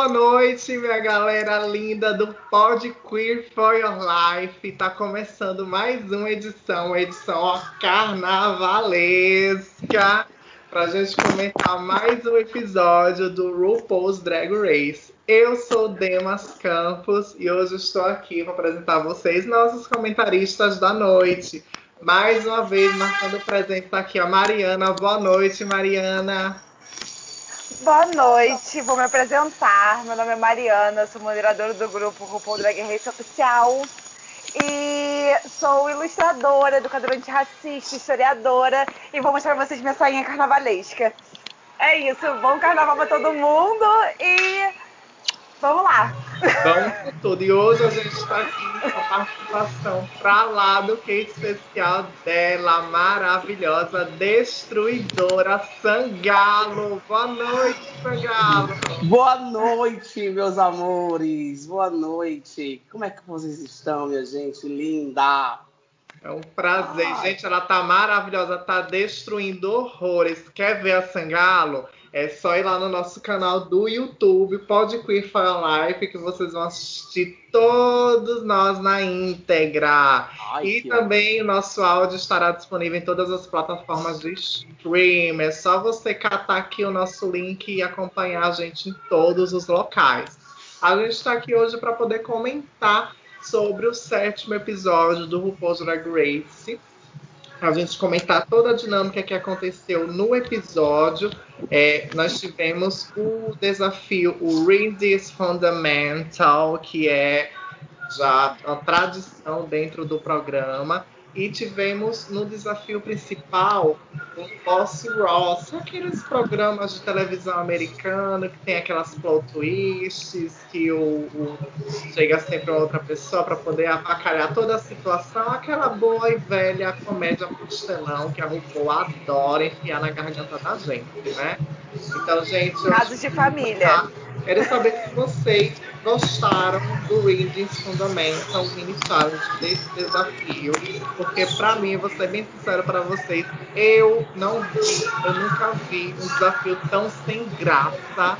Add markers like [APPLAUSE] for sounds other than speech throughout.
Boa noite, minha galera linda do Pod Queer for Your Life. Tá começando mais uma edição, edição ó, carnavalesca, pra gente comentar mais um episódio do RuPaul's Drag Race. Eu sou Demas Campos e hoje estou aqui para apresentar a vocês nossos comentaristas da noite. Mais uma vez, marcando presente, tá aqui a Mariana. Boa noite, Mariana. Boa noite, vou me apresentar. Meu nome é Mariana, sou moderadora do grupo RuPaul Drag Race Oficial e sou ilustradora, educadora antirracista, historiadora e vou mostrar pra vocês minha sainha carnavalesca. É isso, bom carnaval pra todo mundo e vamos lá! Vamos com tudo. E hoje a gente está aqui com a participação pra lá do que especial dela, maravilhosa, destruidora Sangalo. Boa noite, Sangalo. Boa noite, meus amores. Boa noite. Como é que vocês estão, minha gente linda? É um prazer. Ai. Gente, ela tá maravilhosa, tá destruindo horrores. Quer ver a Sangalo? É só ir lá no nosso canal do YouTube, Pode Queer for Life, que vocês vão assistir todos nós na íntegra. Ai, e também o nosso áudio estará disponível em todas as plataformas de stream. É só você catar aqui o nosso link e acompanhar a gente em todos os locais. A gente está aqui hoje para poder comentar sobre o sétimo episódio do RuPaul's Drag Race a gente comentar toda a dinâmica que aconteceu no episódio. É, nós tivemos o desafio, o Read This Fundamental, que é já a tradição dentro do programa. E tivemos no desafio principal o Boss Ross, aqueles programas de televisão americana que tem aquelas plot twists, que o, o chega sempre outra pessoa para poder avacalhar toda a situação, aquela boa e velha comédia pastelão que a RuPaul adora enfiar na garganta da gente, né? Então, gente. Casos de família. Quero saber se vocês gostaram do Readings Fundamental Mini Challenge desse desafio, porque para mim, vou ser bem sincero para vocês, eu não vi, eu nunca vi um desafio tão sem graça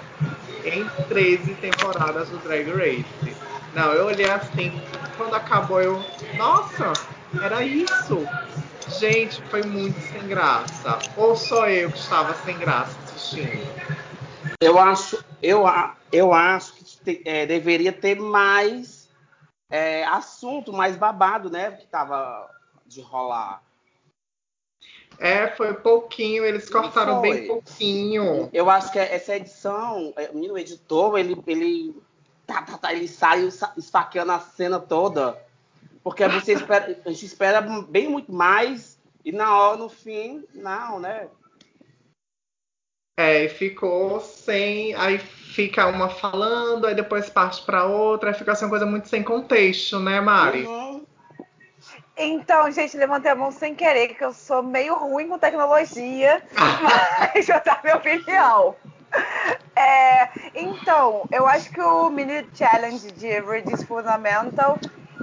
em 13 temporadas do Drag Race. Não, eu olhei assim, quando acabou eu, nossa, era isso. Gente, foi muito sem graça. Ou só eu que estava sem graça assistindo? Eu acho, eu, eu acho que te, é, deveria ter mais é, assunto, mais babado, né? Que tava de rolar. É, foi pouquinho, eles cortaram bem pouquinho. Eu acho que essa edição, é, o editor, ele, ele, tá, tá, tá, ele saiu esfaqueando a cena toda. Porque você [LAUGHS] espera, a gente espera bem muito mais, e na hora, no fim, não, né? É, ficou sem. Aí fica uma falando, aí depois parte para outra, aí fica assim uma coisa muito sem contexto, né, Mari? Uhum. Então, gente, levantei a mão sem querer, que eu sou meio ruim com tecnologia, mas [LAUGHS] já tá minha opinião. É, então, eu acho que o mini challenge de Redis Fundamental,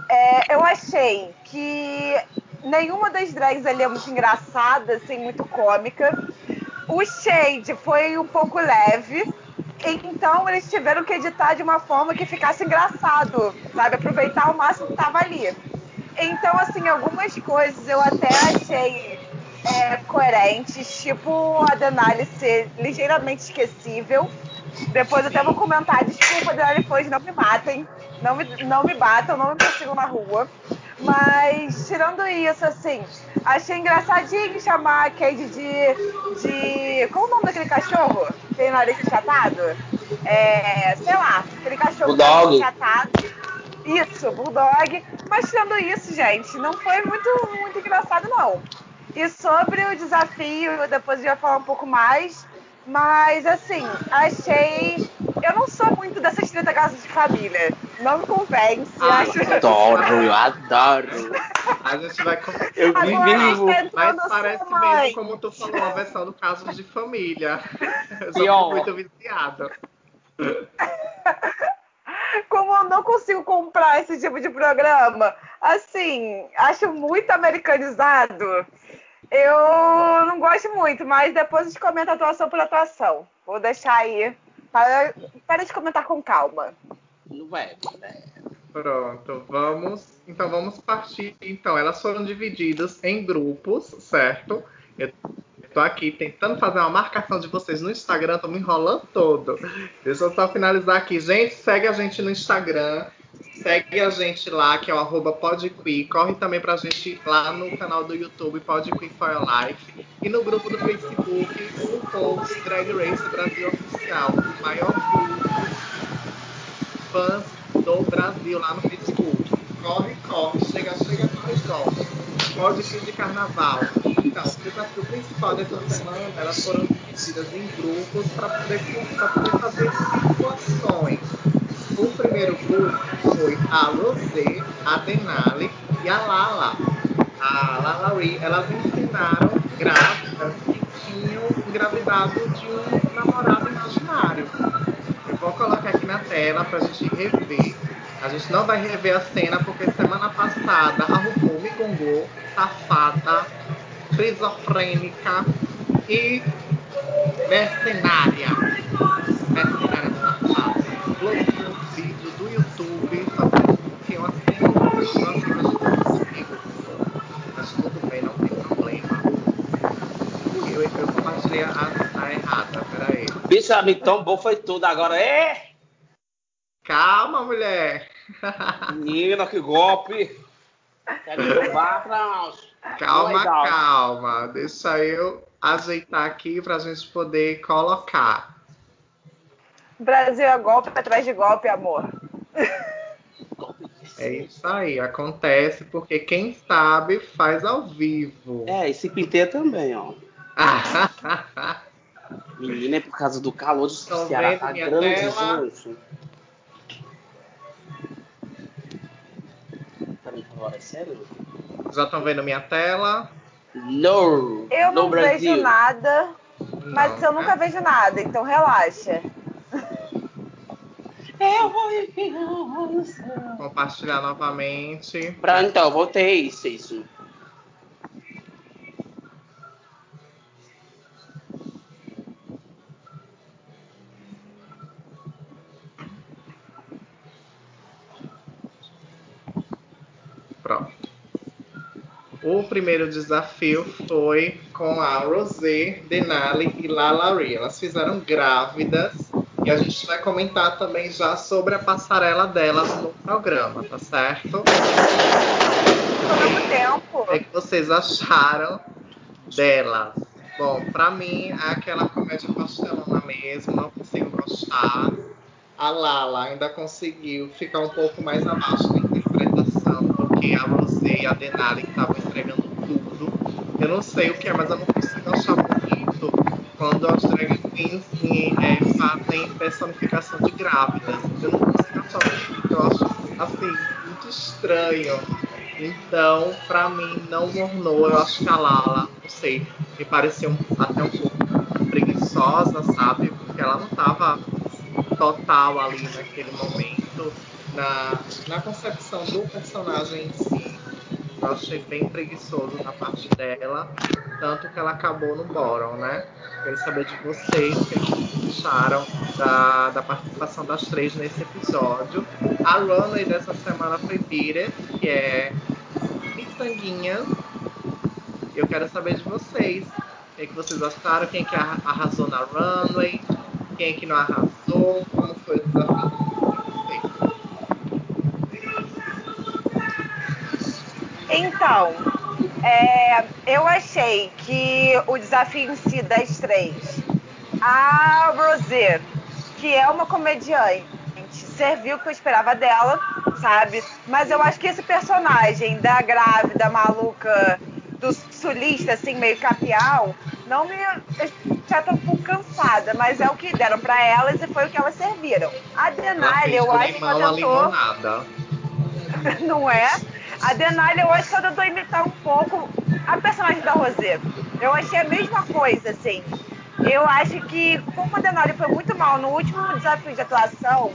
é, eu achei que nenhuma das drags ali é muito engraçada, assim, muito cômica. O shade foi um pouco leve, então eles tiveram que editar de uma forma que ficasse engraçado, sabe? Aproveitar o máximo que tava ali. Então, assim, algumas coisas eu até achei é, coerentes, tipo a Denali ser ligeiramente esquecível. Depois eu até vou comentar, desculpa, Denali Foz, não me matem, não me, não me batam, não me persigam na rua. Mas, tirando isso, assim, achei engraçadinho chamar a Cade de, de. Qual o nome daquele cachorro? Tem nariz achatado? É. Sei lá, aquele cachorro Bulldog. achatado. Isso, Bulldog. Mas tirando isso, gente, não foi muito, muito engraçado, não. E sobre o desafio, depois eu ia falar um pouco mais. Mas, assim, achei. Eu não sou muito dessas 30 casas de família. Não me convence. Ah, acho... Adoro, eu adoro. A gente vai. Eu vivo. Mas parece mesmo como tu falou, a versão do caso de família. Eu sou muito viciada. Como eu não consigo comprar esse tipo de programa, assim, acho muito americanizado. Eu não gosto muito, mas depois a gente comenta atuação por atuação. Vou deixar aí Para, para de comentar com calma. Não vai, né? Pronto, vamos. Então vamos partir. Então, elas foram divididas em grupos, certo? Eu tô aqui tentando fazer uma marcação de vocês no Instagram, tô me enrolando todo. Deixa eu só finalizar aqui. Gente, segue a gente no Instagram. Segue a gente lá, que é o arroba. Corre também pra gente lá no canal do YouTube, Podqui for Life. E no grupo do Facebook, o Post Drag Race Brasil Oficial. O maior grupo fãs do Brasil lá no Facebook. Corre, corre, chega, chega, corre, corre. Podqui de carnaval. Então, o desafio principal dessa semana, elas foram divididas em grupos para poder, pra poder fazer situações. O primeiro grupo foi a Rosé, a Denali e a Lala. A Lala Ree, elas ensinaram grávidas que tinham engravidado de um namorado imaginário. Eu vou colocar aqui na tela pra gente rever. A gente não vai rever a cena porque semana passada a RuPaul me gongou, safada, esquizofrênica e mercenária. Mercenária safada. Um vídeo do YouTube fazendo com que eu assino uma coisa comigo. Mas tudo bem, não tem problema. Eu, eu compartilhei a, a errada, peraí. Bicha, me tombou, foi tudo. Agora é. Calma, mulher! Menina, que golpe! Calma, calma. Deixa eu ajeitar aqui pra gente poder colocar. Brasil é golpe atrás de golpe, amor. [LAUGHS] É isso aí, acontece porque quem sabe faz ao vivo. É, esse pinteiro também, ó. [LAUGHS] Menina, é por causa do calor de Estão Ceará, vendo tá minha grande, tela? gente. Tá me falando, é sério? Já estão vendo minha tela? No! Eu no não Brasil. vejo nada, mas Não, eu nunca né? vejo nada, então relaxa. Eu vou enfiar no céu. Compartilhar novamente. Pra, então, voltei, Cício. Pronto. O primeiro desafio foi com a Rosé, Denali e Lala Ree. Elas fizeram grávidas e a gente vai comentar também já sobre a passarela delas no programa, tá certo? Tempo. O que, é que vocês acharam delas? Bom, pra mim é aquela comédia pastelona mesmo, não consigo gostar. A Lala ainda conseguiu ficar um pouco mais abaixo na interpretação do que a Rosé e a Denali estavam entregando tudo. Eu não sei o que é, mas eu não consigo achar quando as drag queens eh, fazem personificação de grávidas. Eu não consigo achar eu acho assim, muito estranho. Então, pra mim, não ornou. Eu acho que a Lala, não sei, me pareceu até um pouco preguiçosa, sabe? Porque ela não tava total ali naquele momento, na, na concepção do personagem em si. Eu achei bem preguiçoso da parte dela, tanto que ela acabou no bottom, né? Quero saber de vocês o que acharam da, da participação das três nesse episódio. A runway dessa semana foi It, que é Miçanguinha. Eu quero saber de vocês. O que, é que vocês acharam? Quem que arra- arrasou na runway? Quem que não arrasou? Como foi o desafio? Então, é, [LAUGHS] eu achei que o desafio em si das três, a Rosé, que é uma comediante, serviu o que eu esperava dela, sabe? Mas eu acho que esse personagem da grávida maluca, do sulista, assim, meio capial, não me. Eu já tô um pouco cansada, mas é o que deram pra elas e foi o que elas serviram. A Ela Denali, eu acho que ela tentou limonada. [LAUGHS] não é? A Denali, eu que ela tentou imitar um pouco a personagem da Rosé. Eu achei a mesma coisa, assim. Eu acho que, como a Denali foi muito mal no último desafio de atuação,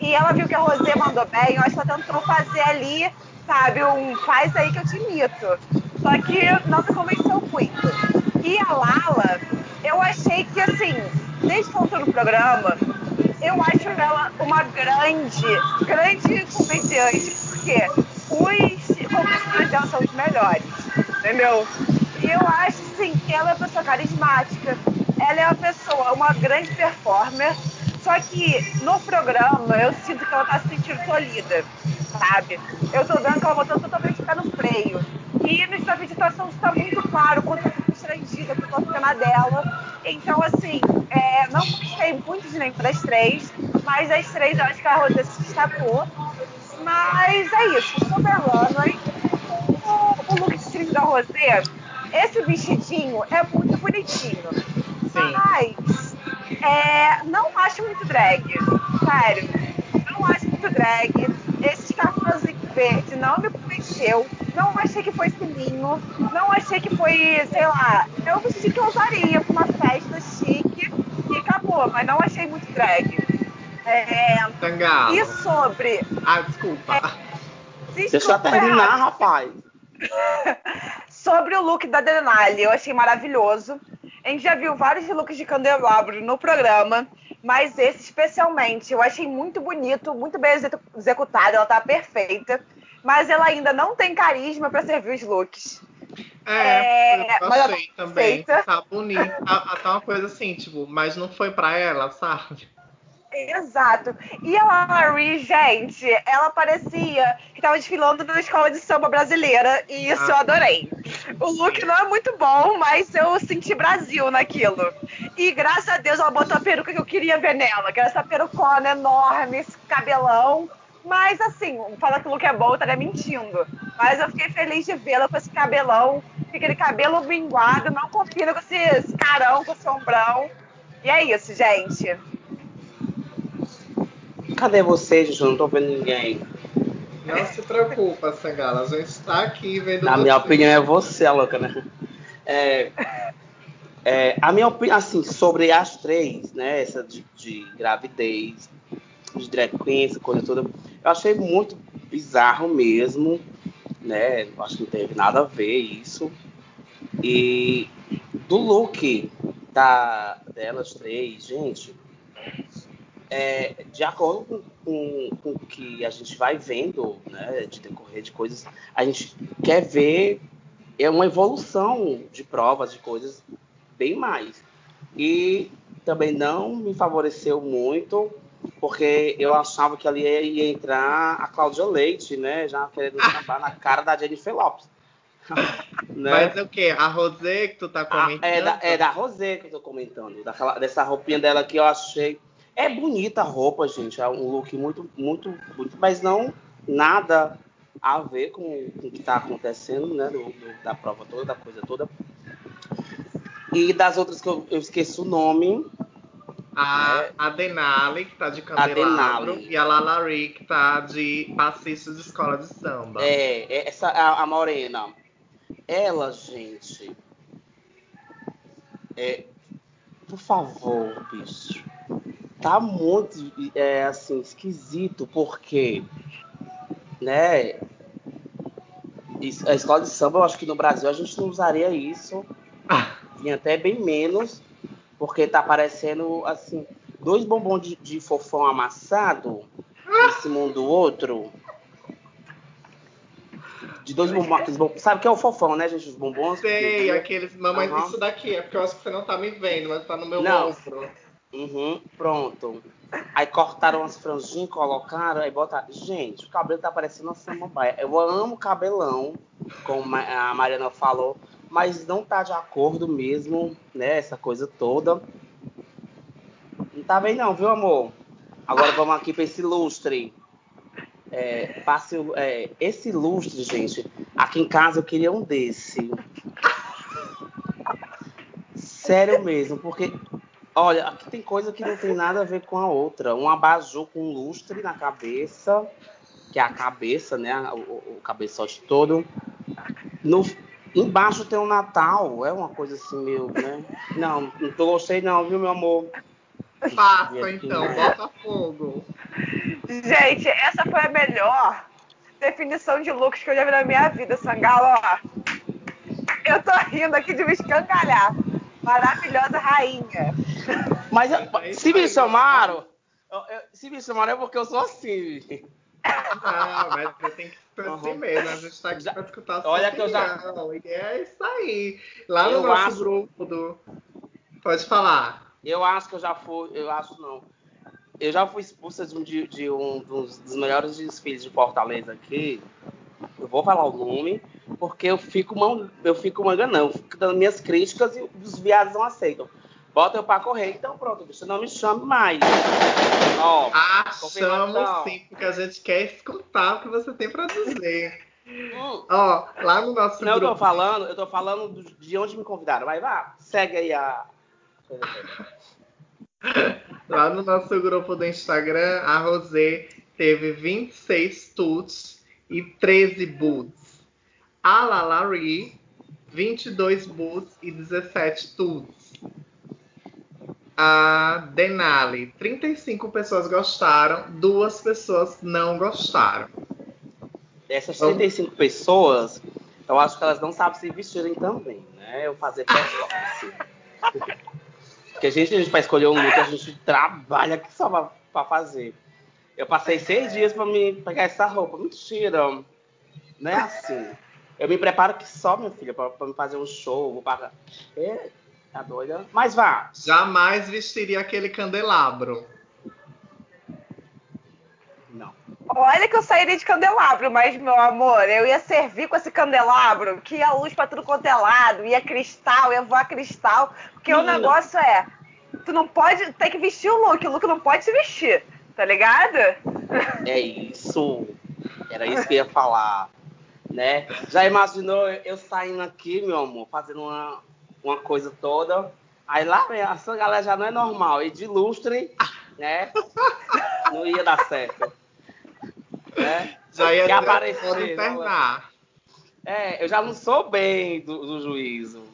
e ela viu que a Rosé mandou bem, eu acho que ela tentou fazer ali, sabe, um faz aí que eu te imito. Só que não me convenceu muito. E a Lala, eu achei que, assim, desde que ela entrou no programa, eu acho ela uma grande, grande comediante, porque os competidores dela são os melhores, entendeu? E eu acho, sim, que ela é uma pessoa carismática, ela é uma pessoa, uma grande performer, só que no programa eu sinto que ela tá se sentindo tolhida, sabe? Eu tô dando que ela botando totalmente pé no freio. E no estado de está muito claro quanto ela fica constrangida com a cena dela. Então, assim, é, não gostei muito de nenhuma das três, mas as três eu acho que a Rosé se destacou. Mas é isso, a Runway, o, o look de trilho da Rosé, esse vestidinho é muito bonitinho. Sim. Mas é, não acho muito drag. Sério. Não acho muito drag. Esse escarpãozinho verde não me convenceu. Não achei que foi fininho. Não achei que foi, sei lá. É um vestido que eu usaria pra uma festa chique e acabou. Mas não achei muito drag. É, Tangalo. e sobre. Ah, desculpa. Deixa eu terminar, rapaz. [LAUGHS] Sobre o look da Denali, eu achei maravilhoso. A gente já viu vários looks de candelabro no programa, mas esse especialmente eu achei muito bonito, muito bem execu- executado, ela tá perfeita. Mas ela ainda não tem carisma pra servir os looks. É, É, eu mas ela achei tá também. perfeita. Tá bonito. Tá, tá uma coisa assim, tipo, mas não foi pra ela, sabe? Exato. E a Larry, gente, ela parecia que tava desfilando na escola de samba brasileira e isso eu Ah. adorei. O look não é muito bom, mas eu senti Brasil naquilo. E graças a Deus ela botou a peruca que eu queria ver nela, que era essa perucona enorme, esse cabelão. Mas assim, falar que o look é bom, eu estaria mentindo. Mas eu fiquei feliz de vê-la com esse cabelão, que aquele cabelo minguado, não combina com esse, esse carão, com esse ombrão. E é isso, gente. Cadê você, gente? Eu não tô vendo ninguém. Não se preocupa, Sangala. A gente tá aqui vendo Na minha opinião é você, a louca, né? É, é, a minha opinião, assim, sobre as três, né? Essa de, de gravidez, de drag coisa toda, eu achei muito bizarro mesmo, né? Acho que não teve nada a ver isso. E do look da, delas três, gente, é, de acordo com, com, com o que a gente vai vendo, né, de decorrer de coisas, a gente quer ver é uma evolução de provas, de coisas bem mais. E também não me favoreceu muito, porque eu achava que ali ia, entrar a Cláudia Leite, né, já querendo sambar na cara da Jennifer Lopes. [LAUGHS] né? Mas é o quê? A Rosé que tu tá comentando? é, da, é da Rosé que eu tô comentando. Daquela, dessa roupinha dela que eu achei. É bonita a roupa, gente. É um look muito, muito bonito, mas não nada a ver com, com o que tá acontecendo, né? do- do- da prova toda, da coisa toda. E das outras que eu, eu esqueço o nome. A, É. a Denali, que tá de candelabro, Denali. e a Lalari, que tá de passista de escola de samba. É, é essa a, a Morena. Ela, gente. É, por favor, bicho. Tá muito é, assim, esquisito, porque, né? A escola de samba, eu acho que no Brasil a gente não usaria isso. Vinha até bem menos, porque tá parecendo assim, dois bombons de, de fofão amassado em cima um do outro. De dois bombons, bombons. Sabe o que é o fofão, né, gente? Os bombons. Sei, que- aqueles. Mamãe, Aham. isso daqui é porque eu acho que você não tá me vendo, mas tá no meu Não. ombro. Uhum, pronto. Aí cortaram as franjinhas, colocaram, aí botaram. Gente, o cabelo tá parecendo uma samambaia. Eu amo cabelão, como a Mariana falou, mas não tá de acordo mesmo, né? Essa coisa toda. Não tá bem não, viu, amor? Agora vamos aqui pra esse lustre. É, passe, é, esse lustre, gente, aqui em casa eu queria um desse. Sério mesmo, porque Olha, aqui tem coisa que não tem nada a ver com a outra. Um abajur com lustre na cabeça, que é a cabeça, né? O, o- cabeçote todo. No, embaixo tem um Natal, é uma coisa assim meio, né? Não, não tô gostei não, viu, meu amor? Faça aqui, então, né? bota fogo. Gente, essa foi a melhor definição de looks que eu já vi na minha vida, Sangalo. Eu tô rindo aqui de me escangalhar. Maravilhosa rainha. Mas se me chamaram, se me chamaram é porque eu sou assim. Não, mas você tem que ser assim uhum. mesmo. A gente tá aqui já, pra escutar a Olha que eu já. E é isso aí. Lá eu no nosso acho... grupo do. Pode falar. Eu acho que eu já fui. Eu acho não. Eu já fui expulsa de um, de, de um dos, dos melhores desfiles de Fortaleza aqui. Eu vou falar o nome, porque eu fico, man, eu fico mangando, eu fico dando minhas críticas e os viados não aceitam. Bota eu pra correr, então pronto, bicho, não me chame mais. Ó, chamo sim, porque a gente quer escutar o que você tem pra dizer. Hum. Ó, lá no nosso Não, grupo... eu tô falando, eu tô falando de onde me convidaram. Vai, vá, segue aí a. [LAUGHS] Lá no nosso grupo do Instagram, a Rosé teve 26 tuts e 13 boots. A Lalari, 22 boots e 17 tuts. A Denali, 35 pessoas gostaram, duas pessoas não gostaram. Dessas 35 pessoas, eu acho que elas não sabem se vestirem também, né? Eu fazer performance. [LAUGHS] Porque a gente, a gente para escolher um look, a gente trabalha aqui só para fazer. Eu passei seis dias para me pegar essa roupa. Mentira. Não é assim. Eu me preparo que só, minha filha, para me fazer um show. Vou pagar. É, tá doida? Mas vá. Jamais vestiria aquele candelabro. Não. Olha que eu sairia de candelabro, mas, meu amor, eu ia servir com esse candelabro, que ia luz pra tudo quanto é lado, ia cristal, ia voar cristal. Porque Menina. o negócio é, tu não pode, tem que vestir o look, o look não pode se vestir, tá ligado? É isso. Era isso que eu ia falar, né? Já imaginou eu saindo aqui, meu amor, fazendo uma, uma coisa toda, aí lá vem, essa galera já não é normal, e de lustre, né? [LAUGHS] Não ia dar certo. Né? Já ia que aparecer. Né? É, eu já não sou bem do, do juízo.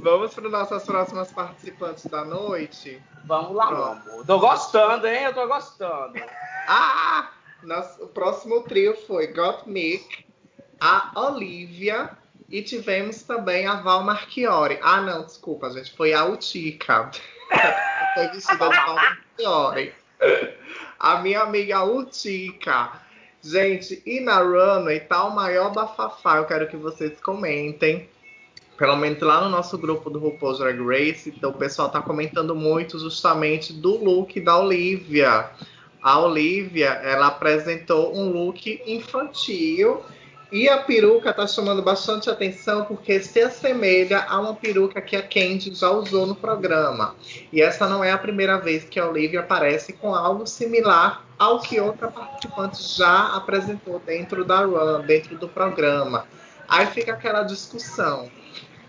Vamos para nossas próximas participantes da noite? Vamos lá, meu amor. Tô gostando, hein? Eu tô gostando. [LAUGHS] Ah! Nosso, o próximo trio foi Gottmik, a Olivia e tivemos também a Val Marchiori. Ah, não, desculpa, gente. Foi a Utica. [LAUGHS] foi vestida de Val Marchiori. A minha amiga Utica. Gente, e na runway tá o maior bafafá. Eu quero que vocês comentem pelo menos lá no nosso grupo do RuPaul's Drag Race, então o pessoal tá comentando muito justamente do look da Olivia. A Olivia, ela apresentou um look infantil e a peruca tá chamando bastante atenção porque se assemelha a uma peruca que a Candy já usou no programa. E essa não é a primeira vez que a Olivia aparece com algo similar ao que outra participante já apresentou dentro da run, dentro do programa. Aí fica aquela discussão.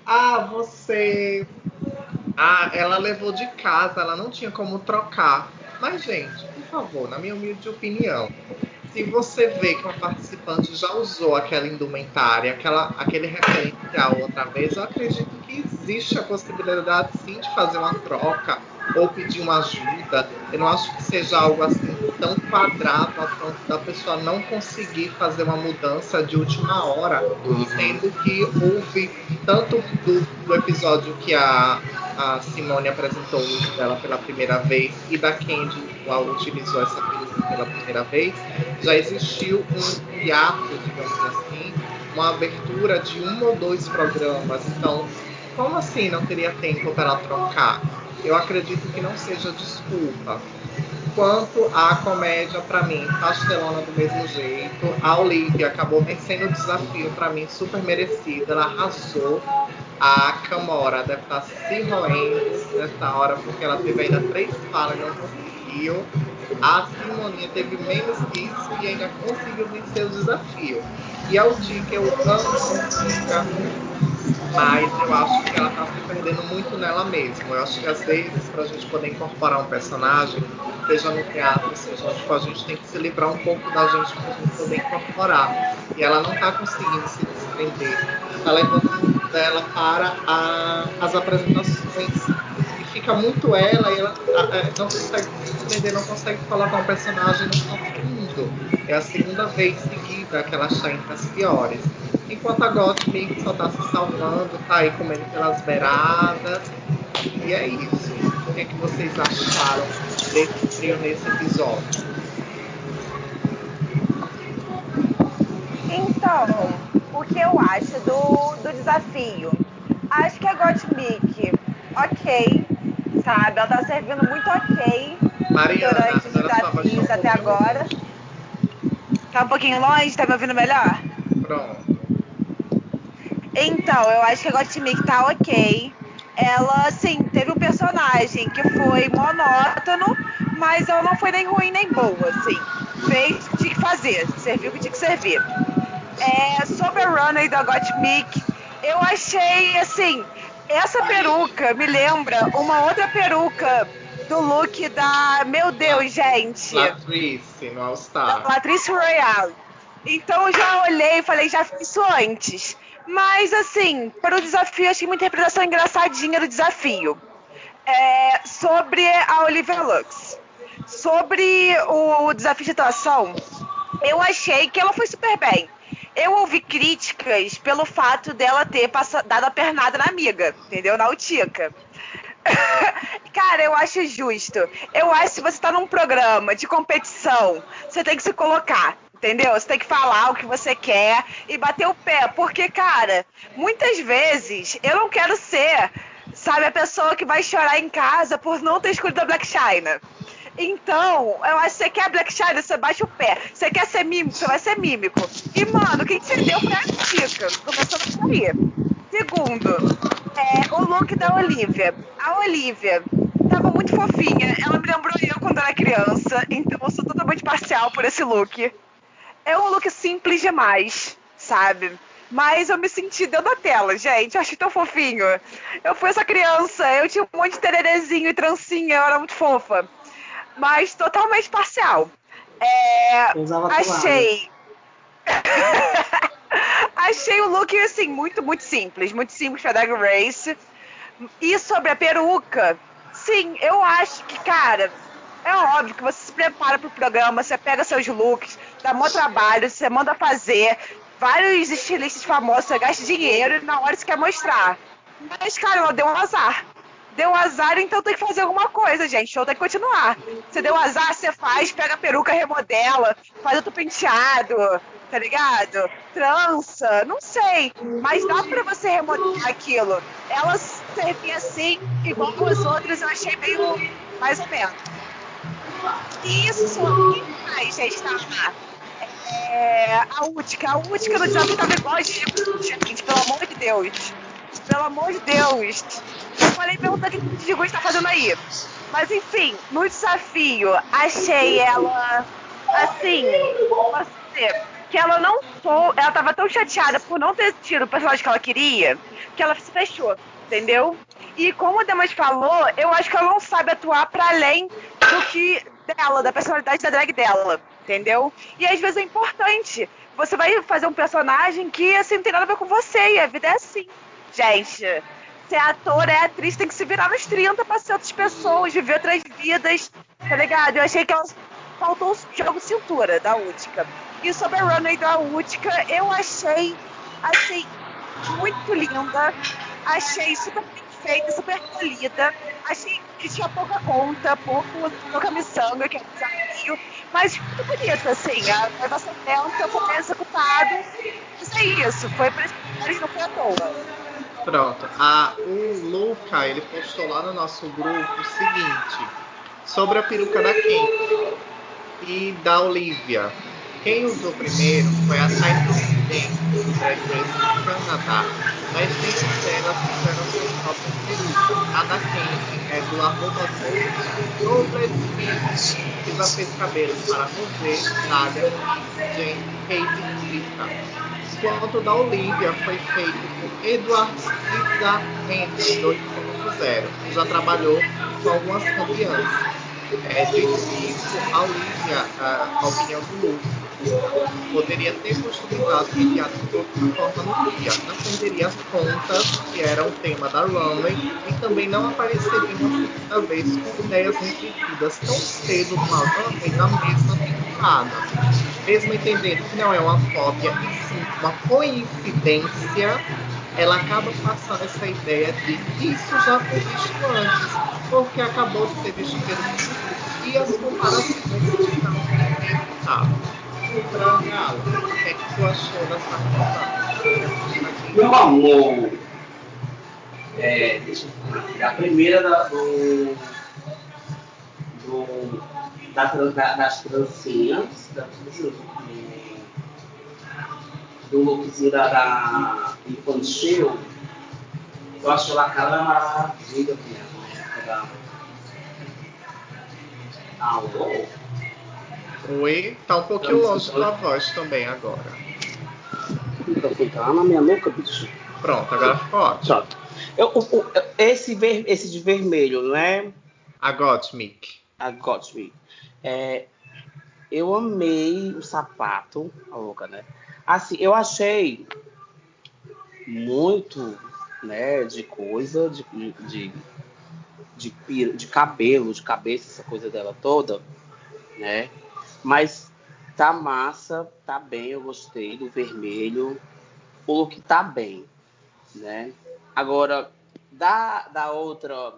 Ah, você. Ah, ela levou de casa, ela não tinha como trocar. Mas, gente, favor, na minha humilde opinião, se você vê que uma participante já usou aquela indumentária, aquela, aquele referencial outra vez, eu acredito que existe a possibilidade sim de fazer uma troca ou pedir uma ajuda. Eu não acho que seja algo assim tão quadrado a ponto da pessoa não conseguir fazer uma mudança de última hora, uhum. sendo que houve tanto do, do episódio que a, a Simone apresentou o uso dela pela primeira vez e da Candy, qual utilizou essa peruca pela primeira vez, já existiu um hiato, digamos assim, uma abertura de um ou dois programas. Então, como assim não teria tempo para trocar? Eu acredito que não seja desculpa. Quanto à comédia, para mim, pastelona do mesmo jeito. A Olivia acabou vencendo o desafio, para mim, super merecido. Ela arrasou. A Camora deve estar se roendo nessa hora, porque ela teve ainda três falas e não conseguiu. A Simoninha teve menos que isso e ainda conseguiu vencer o desafio. E a Utica, eu amo Utica mas eu acho que ela tá se perdendo muito nela mesma. Eu acho que às vezes, para a gente poder incorporar um personagem, seja no teatro, seja tipo, a gente tem que se livrar um pouco da gente para a gente poder incorporar. E ela não tá conseguindo se desprender. Tá levando muito dela para a, as apresentações. E fica muito ela e ela a, não consegue se desprender, não consegue colocar um personagem no fundo. É a segunda vez seguida que ela está entre as piores. Enquanto a Gottmik só tá se salvando, tá aí comendo pelas beiradas. E é isso. o que, é que vocês acharam desse trio nesse episódio. Então, o que eu acho do, do desafio? Acho que a Gottmik, ok, sabe? Ela tá servindo muito ok Mariana, durante os desafios até agora. Tá um pouquinho longe, tá me ouvindo melhor? Pronto. Então, eu acho que a Gottmik tá ok. Ela, assim, teve um personagem que foi monótono, mas ela não foi nem ruim nem boa, assim. Fez o que tinha que fazer, serviu o que tinha que servir. É, sobre a Runner da Gottmik, eu achei, assim, essa peruca me lembra uma outra peruca do look da. Meu Deus, gente! Latrice, no All Star. Latrice Royale. Então eu já olhei e falei, já fiz isso antes. Mas, assim, para o desafio, achei uma interpretação engraçadinha do desafio. É, sobre a Olivia Lux. Sobre o desafio de atuação, eu achei que ela foi super bem. Eu ouvi críticas pelo fato dela ter passado, dado a pernada na amiga, entendeu? Na Utica. [LAUGHS] Cara, eu acho justo. Eu acho que se você tá num programa de competição, você tem que se colocar. Entendeu? Você tem que falar o que você quer e bater o pé. Porque, cara, muitas vezes eu não quero ser, sabe, a pessoa que vai chorar em casa por não ter escolhido a Black China. Então, eu acho que você quer Black China, você baixa o pé. Você quer ser mímico, você vai ser mímico. E, mano, quem te deu foi a dica. Começando por aí. Segundo, é, o look da Olivia. A Olivia tava muito fofinha. Ela me lembrou eu quando era criança. Então eu sou totalmente parcial por esse look. É um look simples demais, sabe? Mas eu me senti dentro da tela, gente. Eu achei tão fofinho. Eu fui essa criança, eu tinha um monte de tererezinho e trancinha, eu era muito fofa mas totalmente parcial. É, achei. [LAUGHS] achei o look assim muito, muito simples, muito simples para Drag Race. E sobre a peruca, sim, eu acho que, cara, é óbvio que você se prepara pro programa, você pega seus looks, dá mó trabalho, você manda fazer, vários estilistas famosos, você gasta dinheiro e na hora você quer mostrar. Mas, cara, deu um azar. Deu azar, então tem que fazer alguma coisa, gente. O show tem que continuar. Você deu azar, você faz, pega a peruca, remodela, faz outro penteado, tá ligado? Trança, não sei. Mas dá pra você remodelar aquilo. Ela servia assim, igual com as outras, eu achei meio mais ou menos. Isso sobre Ai, gente, tá. É, a Útica, a Útica no desafio tava igual a gente, pelo amor de Deus. Pelo amor de Deus falei perguntando o que o Digo está fazendo aí. Mas enfim, no desafio, achei ela assim, posso dizer, que ela não foi. Ela tava tão chateada por não ter tido o personagem que ela queria, que ela se fechou, entendeu? E como o Demas falou, eu acho que ela não sabe atuar para além do que dela, da personalidade da drag dela, entendeu? E às vezes é importante. Você vai fazer um personagem que assim não tem nada a ver com você, e a vida é assim. Gente, ser ator, é atriz, tem que se virar nos 30 pra ser outras pessoas, viver outras vidas, tá ligado? Eu achei que ela faltou o jogo cintura da Útica. E sobre a runway da Útica, eu achei, assim, muito linda. Achei super bem feita, super polida. Achei que tinha pouca conta, pouco, pouca miçanga, que é um desafio. Mas muito bonita, assim. A 70 foi bem executado. Mas é isso, foi para eles não foi à toa. Pronto. A, o Luca, ele postou lá no nosso grupo o seguinte, sobre a peruca da Kim e da Olivia. Quem usou primeiro foi a Tyson Dance, do Drag Race do Canadá. Nas redes delas fizeram suas próprias perucas. A da Kim é do arroba Noblet já fez cabelos para Rosé, Dália e Jane Kate Rita quanto da Olivia foi feito por Edward Henry 2.0, que já trabalhou com algumas campeãs. É, isso, a Olivia, a, opinião do Lucas, poderia ter customizado o penteado de outra forma no dia. Não perderia as pontas, que era o tema da runway, e também não apareceria uma segunda vez com ideias repetidas tão cedo numa runway na mesma temporada mesmo entendendo que não é uma cópia, e sim uma coincidência, ela acaba passando essa ideia de isso já foi visto antes. porque acabou de ser visto pelo público e as comparações o que, achou dessa? Meu amor, é, a primeira da, do, do, da, da, das trancinhas, da, do lookzinho da, da infantil, eu acho a cara maravilha mesmo. Né? Alô? Oi, tá um pouquinho longe da voz também agora. Tá na minha louca, bicho. Pronto, agora ficou ótimo. Pronto. Eu, eu, esse, ver, esse de vermelho, não é? A Gottmik. A Gottmik. É, eu amei o sapato, a louca, né? Assim, eu achei muito, né, de coisa, de, de, de, de cabelo, de cabeça, essa coisa dela toda, né? Mas tá massa, tá bem, eu gostei do vermelho. O look tá bem, né? Agora, da, da outra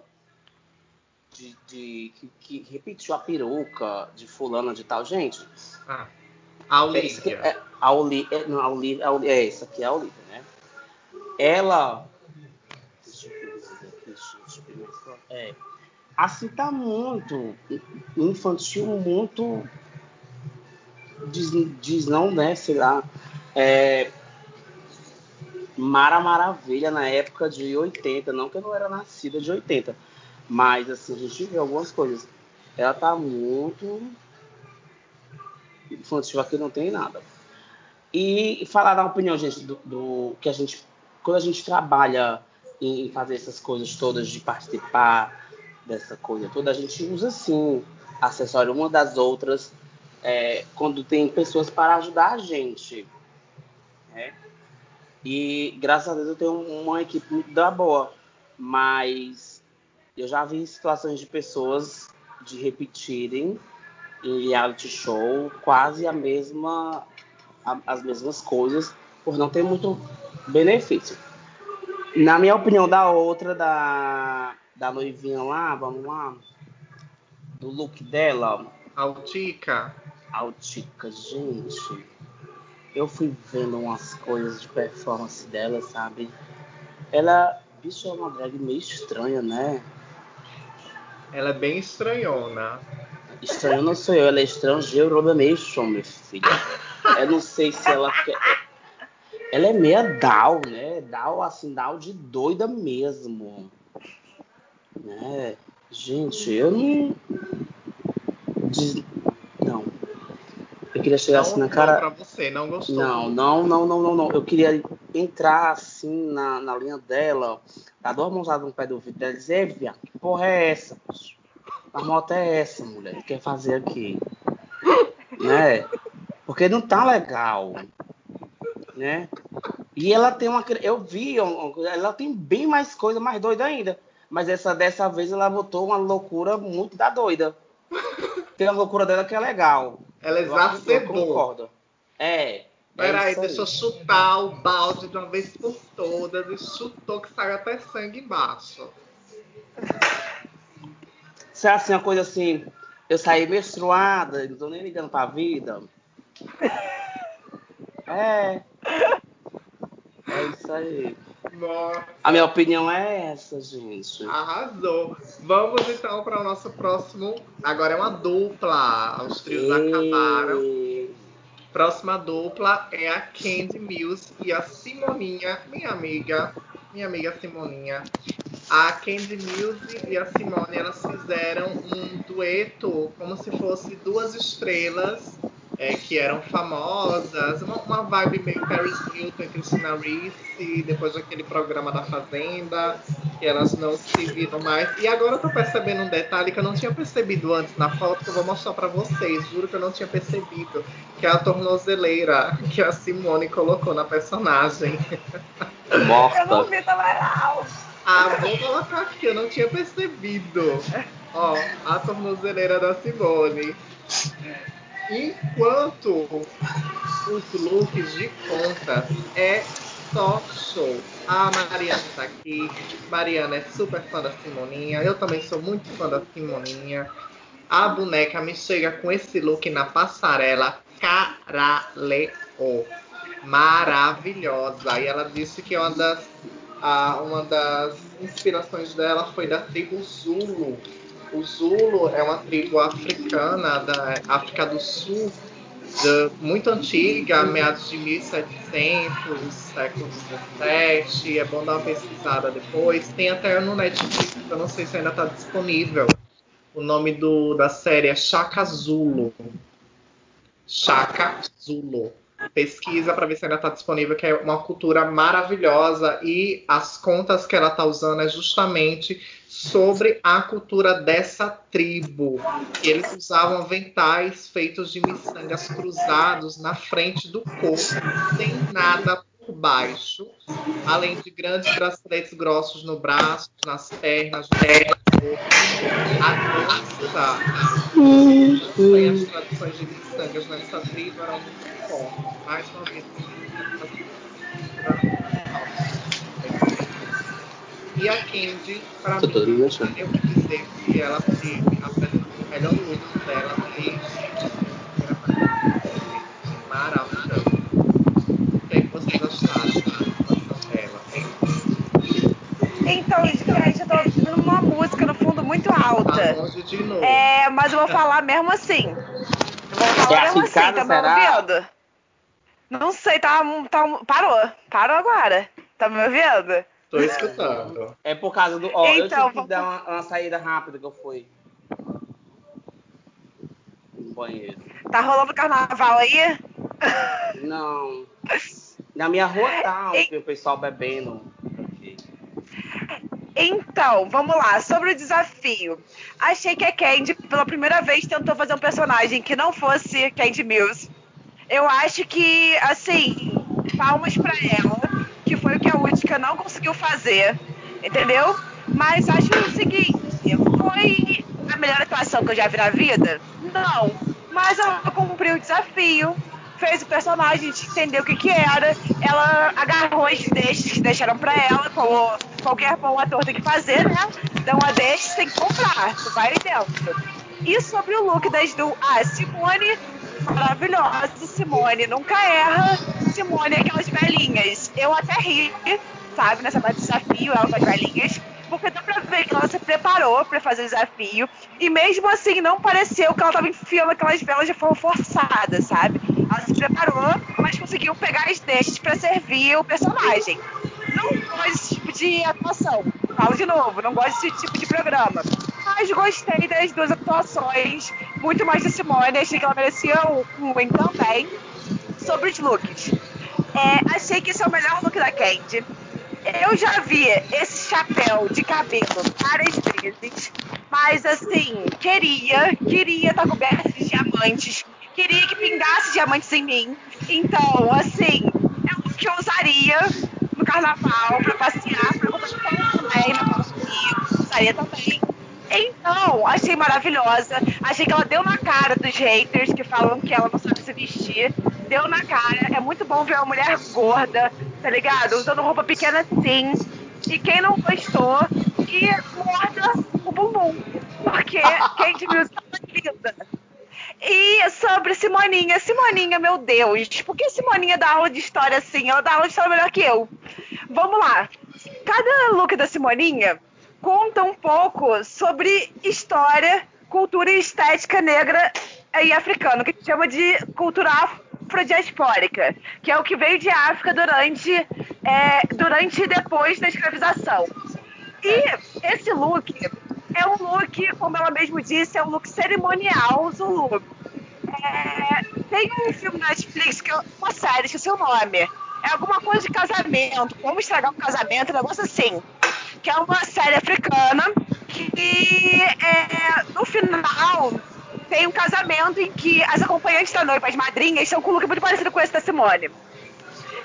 de, de que, que, repetiu a peruca de fulana de tal, gente. Ah, a Olivia. É, a Olivia, é, não, a Olivia, a Olivia, é essa aqui é a Olivia, né? Ela deixa eu ver aqui, deixa eu ver é, assim tá muito infantil, muito diz, diz não, né? Sei lá. É, Mara Maravilha na época de 80. Não que eu não era nascida de 80. Mas assim, a gente vê algumas coisas. Ela tá muito. Infantil aqui não tem nada. E falar da opinião, gente, do, do, que a gente. Quando a gente trabalha em fazer essas coisas todas, de participar dessa coisa toda, a gente usa sim acessório uma das outras é, quando tem pessoas para ajudar a gente. Né? E graças a Deus eu tenho uma equipe muito da boa, mas eu já vi situações de pessoas de repetirem em reality show quase a mesma as mesmas coisas por não ter muito benefício. Na minha opinião, da outra, da, da noivinha lá, vamos lá, do look dela. Altica. Altica, gente. Eu fui vendo umas coisas de performance dela, sabe? Ela, bicho, é uma drag meio estranha, né? Ela é bem estranhona. Estranhona sou eu, ela é estrangeiramente, meu filho. Eu não sei se ela quer. Ela é meia down, né? Down, assim, down de doida mesmo. Né? Gente, eu não. Não. Eu queria chegar não, assim na cara. Não, pra você, não gostou. Não, não, não, não, não, não. Eu queria entrar assim na, na linha dela, dar duas mãozadas no pé do vidro dela e dizer, Via, que porra é essa? A moto é essa, mulher, que quer fazer aqui? né? Porque não tá legal. Né? E ela tem uma. Eu vi, ela tem bem mais coisa mais doida ainda. Mas essa dessa vez ela botou uma loucura muito da doida. Tem a loucura dela que é legal. Ela exacerbou. concordo. É. Peraí, é deixa eu chutar o balde de uma vez por todas. E chutou que saiu até sangue embaixo. Se é assim, uma coisa assim, eu saí menstruada, não tô nem ligando pra vida. É. É isso aí. Nossa. A minha opinião é essa, gente. Arrasou. Vamos então para o nosso próximo. Agora é uma dupla. Os trios e... acabaram. Próxima dupla é a Candy Mills e a Simoninha, minha amiga. Minha amiga Simoninha. A Candy Mills e a Simone elas fizeram um dueto como se fosse duas estrelas é, que eram famosas, uma, uma, vibe meio Paris Hilton e Christina Ricci, depois daquele programa da Fazenda, que elas não se viram mais. E agora eu tô percebendo um detalhe que eu não tinha percebido antes na foto, que eu vou mostrar para vocês, juro que eu não tinha percebido, que é a tornozeleira que a Simone colocou na personagem. Morta. Eu não vi também não. Ah, vou colocar aqui, eu não tinha percebido. Ó, a tornozeleira da Simone. Enquanto os looks de conta é só show. A Mariana tá aqui. Mariana é super fã da Simoninha. Eu também sou muito fã da Simoninha. A boneca me chega com esse look na passarela caralho. Maravilhosa. E ela disse que uma das, a, uma das inspirações dela foi da tribo Zulu. O Zulu é uma tribo africana da África do Sul de, muito antiga, meados de 1700, século XVII. É bom dar uma pesquisada depois. Tem até no Netflix, eu não sei se ainda está disponível. O nome do, da série é Chaka Zulu. Chaka Zulu. Pesquisa para ver se ainda está disponível, que é uma cultura maravilhosa e as contas que ela está usando é justamente sobre a cultura dessa tribo. Eles usavam aventais feitos de miçangas cruzados na frente do corpo, sem nada por baixo, além de grandes braceletes grossos no braço, nas pernas, no corpo. A dança e as tradições de miçangas nessa tribo eram muito fortes. Mais uma vez, e a Candy, para mim, eu vou dizer que ela teve apresentou o melhor look dela desde maravilhoso. O que, é que vocês acharam dela? Então, gente, eu tô ouvindo uma música no fundo muito alta. Tá longe de novo. É, mas eu vou falar mesmo assim. Eu vou falar É mesmo assim, assim, tá me será? ouvindo? Não sei, tá, tá. Parou. Parou agora. Tá me ouvindo? Tô escutando. É por causa do. Ó, eu Então, tive que dar uma, uma saída rápida que eu fui. No banheiro. Tá rolando carnaval aí? Não. Na minha rua tá Ei. o pessoal bebendo. aqui. Então, vamos lá, sobre o desafio. Achei que a Candy, pela primeira vez, tentou fazer um personagem que não fosse Candy Mills. Eu acho que, assim, palmas pra ela, que foi o que a Utica não conseguiu fazer, entendeu? Mas acho o seguinte, foi a melhor atuação que eu já vi na vida? Não. Mas ela cumpriu o desafio, fez o personagem, a entendeu o que que era, ela agarrou as deixas que deixaram pra ela, como qualquer bom ator tem que fazer, né? Dá uma deixa, tem que comprar, tu vai dentro. E sobre o look das duas, ah, Simone, maravilhosa, Simone nunca erra, Simone é aquelas velhinhas. Eu até ri, sabe, nessa parte do desafio, ela com as velhinhas, porque dá pra ver que ela se preparou pra fazer o desafio, e mesmo assim não pareceu que ela tava enfiando aquelas velas de forma forçada, sabe? Ela se preparou, mas conseguiu pegar as deixas pra servir o personagem. Não gosto desse tipo de atuação. Falo de novo, não gosto desse tipo de programa. Mas gostei das duas atuações, muito mais da Simone, achei que ela merecia um, win também. Sobre os looks. É, achei que esse é o melhor look da Candy. Eu já vi esse chapéu de cabelo várias vezes, mas assim, queria, queria estar coberto de diamantes, queria que pingasse diamantes em mim. Então, assim, é o que eu usaria no carnaval pra passear, pra comprar também, na Paula Rio, usaria também. Então, achei maravilhosa. Achei que ela deu na cara dos haters que falam que ela não sabe se vestir. Deu na cara. É muito bom ver uma mulher gorda, tá ligado? Usando roupa pequena assim. E quem não gostou, que morda o bumbum. Porque [LAUGHS] Kate Mills é linda. E sobre Simoninha, Simoninha, meu Deus, por que Simoninha dá aula de história assim? Ela dá aula de história melhor que eu. Vamos lá. Cada look da Simoninha conta um pouco sobre história, cultura e estética negra e africana, que a gente chama de cultura afrodiaspórica, que é o que veio de África durante, é, durante e depois da escravização. E esse look é um look, como ela mesmo disse, é um look cerimonial Zulu. É, tem um filme na Netflix, que é uma série, esqueci o nome. É alguma coisa de casamento, como estragar um casamento, um negócio assim. Que é uma série africana que é, no final tem um casamento em que as acompanhantes da noiva, as madrinhas, são com um look muito parecido com esse da Simone.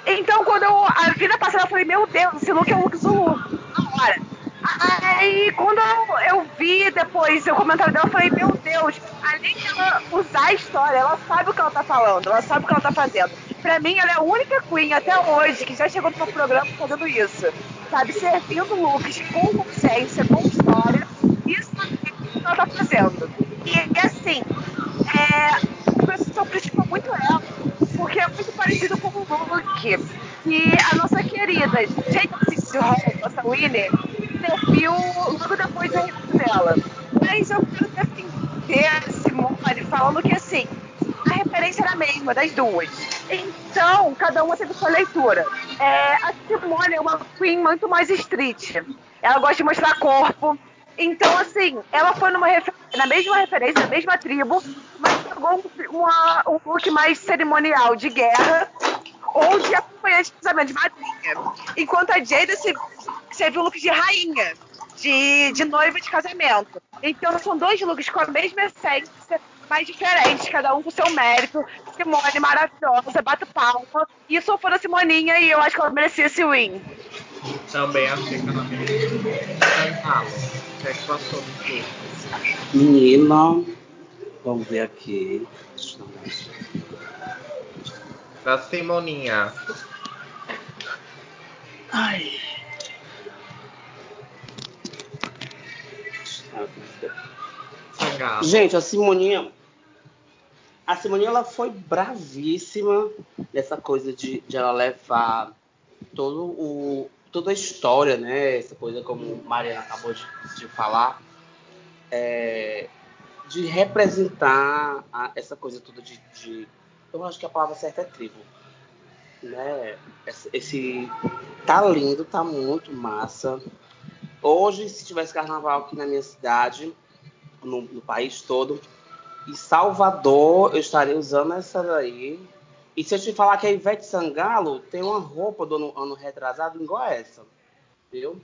Então, quando eu a vida passada, eu falei, meu Deus, esse look é um look Zulu. Na hora. Aí, quando eu, eu vi depois o comentário dela, eu falei, meu Deus, além de ela usar a história, ela sabe o que ela tá falando, ela sabe o que ela tá fazendo. Pra mim, ela é a única Queen até hoje que já chegou meu programa fazendo isso. Sabe, servindo looks com consciência, com história. Isso é o que ela tá fazendo. E, e assim, é, o pessoal criticou muito ela, porque é muito parecido com o look que a nossa querida James Hall, nossa Winnie, serviu logo depois da revista dela. Mas eu quero defender a Simone falando que assim, a referência era a mesma das duas. Então, cada uma teve sua leitura. É, a Simone é uma queen muito mais street. Ela gosta de mostrar corpo. Então, assim, ela foi numa na mesma referência, na mesma tribo, mas pegou uma, um look mais cerimonial de guerra ou de acompanhante de casamento, de madrinha. Enquanto a Jada se, se viu um look de rainha, de, de noiva de casamento. Então são dois looks com a mesma essência, mais diferentes, cada um com seu mérito. Simone maravilhosa, bato palma. Isso foi a Simoninha e eu acho que ela merecia esse win. Também achei que ela merecia. Então, o que é que passou? Menina, vamos ver aqui. Da Simoninha. Ai. Gente, a Simoninha. A Simoninha ela foi bravíssima nessa coisa de, de ela levar todo o, toda a história, né? Essa coisa como Mariana acabou de, de falar. É, de representar a- essa coisa toda de, de- Eu acho que a palavra certa é tribo. Né? Esse, esse- Tá lindo, tá muito massa. Hoje, se tivesse carnaval aqui na minha cidade, no, no país todo, em Salvador, eu estaria usando essa daí. E se eu te falar que a Ivete Sangalo tem uma roupa do ano, ano retrasado igual a essa, viu?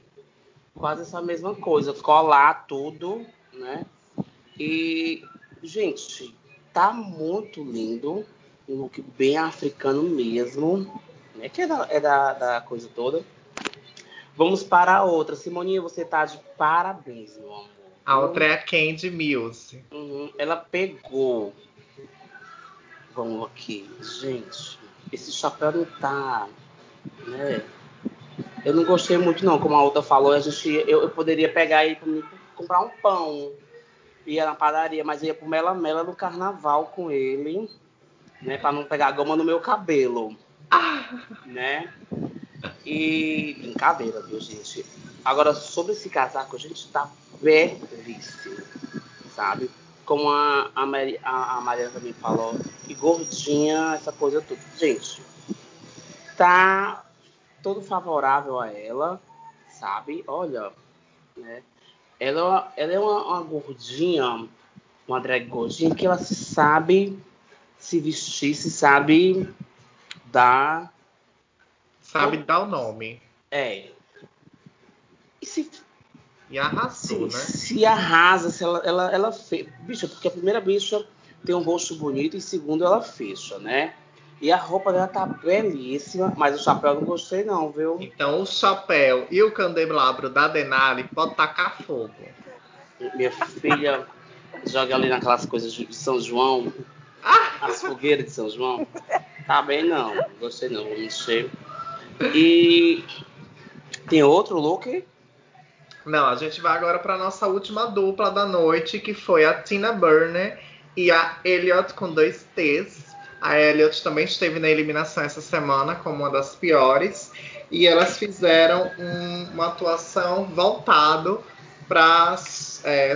Quase essa mesma coisa, colar tudo, né? E, gente, tá muito lindo, um look bem africano mesmo, né? Que é da, é da, da coisa toda. Vamos para a outra. Simoninha, você tá de parabéns, meu amor. A outra é a Candy Mills. Uhum, Ela pegou. Vamos aqui. Gente, esse chapéu não tá. Né? Eu não gostei muito, não. Como a outra falou, a gente, eu, eu poderia pegar e comprar um pão. Ia na padaria, mas ia pro Mela Mela no carnaval com ele. Né? Pra não pegar goma no meu cabelo. Né? E. Brincadeira, viu, gente? Agora, sobre esse casaco, a gente tá belíssimo, sabe? Como a, a, Mari, a, a Mariana também falou, que gordinha, essa coisa toda. Gente, tá todo favorável a ela, sabe? Olha, né? Ela, ela é uma, uma gordinha, uma drag gordinha, que ela se sabe se vestir, se sabe dar. Sabe dar o nome. É. E se E arrasou, se, né? se arrasa, se ela, ela, ela fe... Bicha, porque a primeira bicha tem um rosto bonito e segundo ela fecha, né? E a roupa dela tá belíssima, mas o chapéu eu não gostei não, viu? Então o chapéu e o candelabro da Denali pode tacar fogo. Minha filha joga ali naquelas coisas de São João, as fogueiras de São João. Tá bem não, não gostei não, vou mexer. E tem outro look? Não, a gente vai agora para nossa última dupla da noite, que foi a Tina Burner e a Elliot com dois T's. A Elliot também esteve na eliminação essa semana como uma das piores. E elas fizeram um- uma atuação voltado para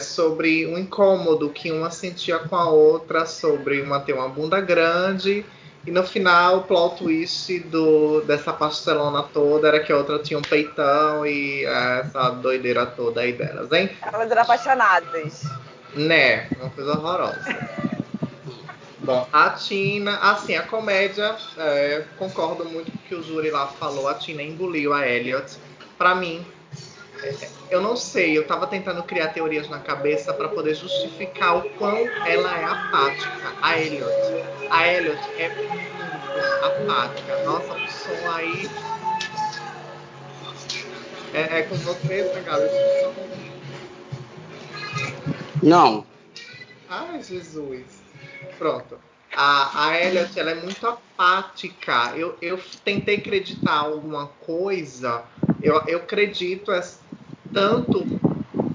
sobre um incômodo que uma sentia com a outra, sobre uma ter uma bunda grande. E no final, o plot twist do, dessa pastelona toda era que a outra tinha um peitão e essa doideira toda aí delas, hein? Elas eram apaixonadas. Né? Uma coisa horrorosa. [LAUGHS] Bom, a Tina, assim, a comédia, é, concordo muito com o que o júri lá falou, a Tina engoliu a Elliot. Pra mim, eu não sei, eu tava tentando criar teorias na cabeça pra poder justificar o quão ela é apática, a Elliot. A Elliot é muito apática. Nossa, o som aí. É, é com você, som. Não. Ai, Jesus. Pronto. A, a Elliot, ela é muito apática. Eu, eu tentei acreditar alguma coisa. Eu, eu acredito é, tanto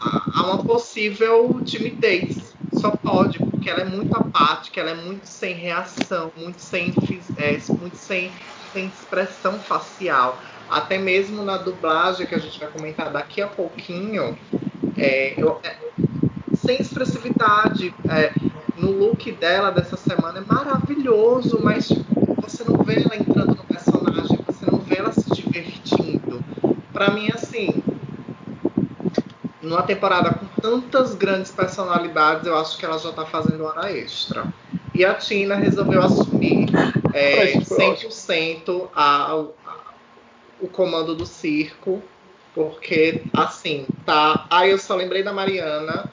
a, a uma possível timidez. Só pode, porque ela é muito apática, ela é muito sem reação, muito sem, é, muito sem, sem expressão facial. Até mesmo na dublagem, que a gente vai comentar daqui a pouquinho, é, eu, é, sem expressividade. É, no look dela dessa semana é maravilhoso, mas você não vê ela entrando no personagem, você não vê ela se divertindo. Para mim, assim, numa temporada com tantas grandes personalidades, eu acho que ela já tá fazendo hora extra. E a Tina resolveu assumir é, 100% a, a, o comando do circo, porque, assim, tá. Aí eu só lembrei da Mariana.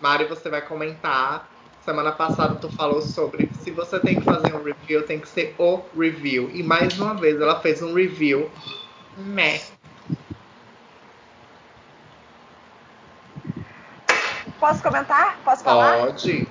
Mari, você vai comentar. Semana passada tu falou sobre se você tem que fazer um review, tem que ser o review. E mais uma vez ela fez um review. Meh. Posso comentar? Posso falar? Pode.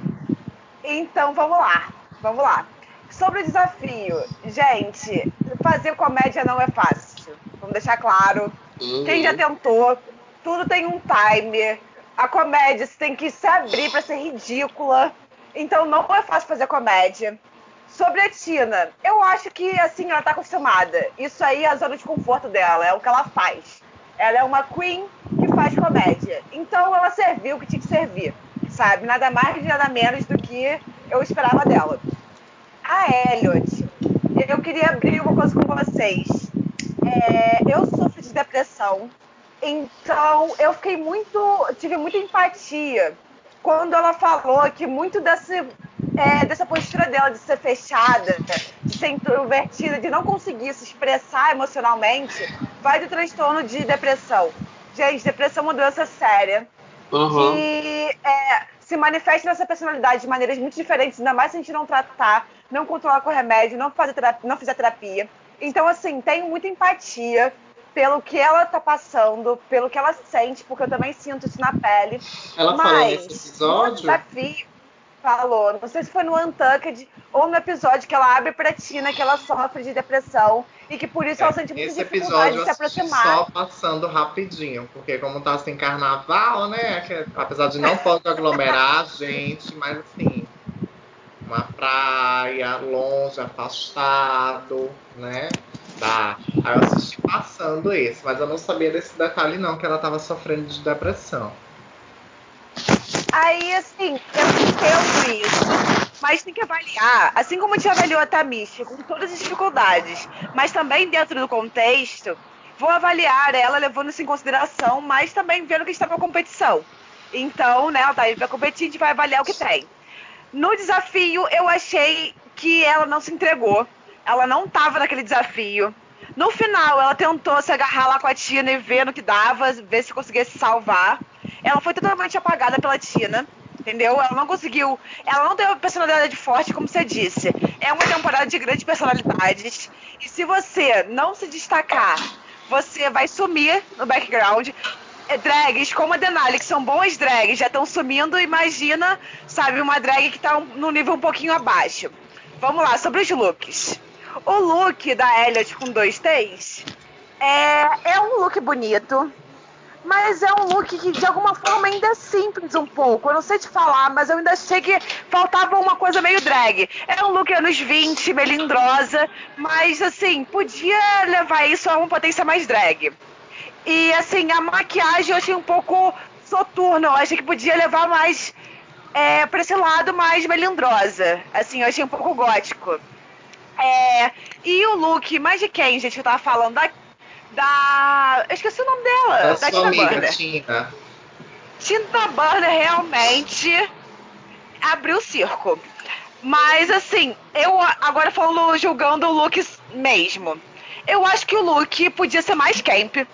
Então vamos lá. Vamos lá. Sobre o desafio, gente, fazer comédia não é fácil. Vamos deixar claro. Uhum. Quem já tentou, tudo tem um timer. A comédia você tem que se abrir para ser ridícula. Então não é fácil fazer comédia. Sobre a Tina, eu acho que assim ela tá acostumada. Isso aí é a zona de conforto dela, é o que ela faz. Ela é uma queen que faz comédia. Então ela serviu o que tinha que servir, sabe? Nada mais nada menos do que eu esperava dela. A Elliot, eu queria abrir uma coisa com vocês. É, eu sofro de depressão, então eu fiquei muito, tive muita empatia quando ela falou que muito desse, é, dessa postura dela de ser fechada, de ser introvertida, de não conseguir se expressar emocionalmente, vai do transtorno de depressão. Gente, depressão é uma doença séria uhum. que é, se manifesta nessa personalidade de maneiras muito diferentes, ainda mais se a gente não tratar, não controlar com remédio, não, fazer terapia, não fizer terapia. Então, assim, tenho muita empatia pelo que ela tá passando, pelo que ela sente, porque eu também sinto isso na pele. Ela Mas, falou nesse episódio? Desafio, falou, não sei se foi no Untucked ou no episódio que ela abre pra Tina que ela sofre de depressão e que por isso é, ela sente muita dificuldade de se aproximar. Só passando rapidinho, porque como tá assim carnaval, né? Que, apesar de não pode aglomerar gente, mas assim, uma praia longe, afastado, né? Tá. Aí eu assisti passando esse, mas eu não sabia desse detalhe não, que ela tava sofrendo de depressão. Aí, assim, eu entendo isso, mas tem que avaliar, assim como a gente avaliou a Tamishi, com todas as dificuldades, mas também dentro do contexto, vou avaliar ela levando isso em consideração, mas também vendo que está na competição. Então, né, ela tá aí pra competir, a gente vai avaliar o que tem. No desafio, eu achei que ela não se entregou ela não tava naquele desafio. No final, ela tentou se agarrar lá com a Tina e ver no que dava, ver se conseguia se salvar. Ela foi totalmente apagada pela Tina, entendeu? Ela não conseguiu. Ela não teve uma personalidade forte, como você disse. É uma temporada de grandes personalidades. E se você não se destacar, você vai sumir no background. É, drags como a Denali, que são boas drags, já estão sumindo. Imagina, sabe, uma drag que está no nível um pouquinho abaixo. Vamos lá, sobre os looks. O look da Elliot com dois T's é, é um look bonito, mas é um look que de alguma forma ainda é simples um pouco. Eu não sei te falar, mas eu ainda achei que faltava uma coisa meio drag. É um look anos 20, melindrosa, mas assim, podia levar isso a uma potência mais drag. E assim, a maquiagem eu achei um pouco soturna, eu achei que podia levar mais é, pra esse lado mais melindrosa. Assim, eu achei um pouco gótico. É, e o look, mais de quem, gente, que eu tava falando? Da. da eu esqueci o nome dela. Da, da Tina amiga, Burner. Tina. Tina Burner realmente abriu o circo. Mas assim, eu agora falando julgando o look mesmo. Eu acho que o look podia ser mais camp,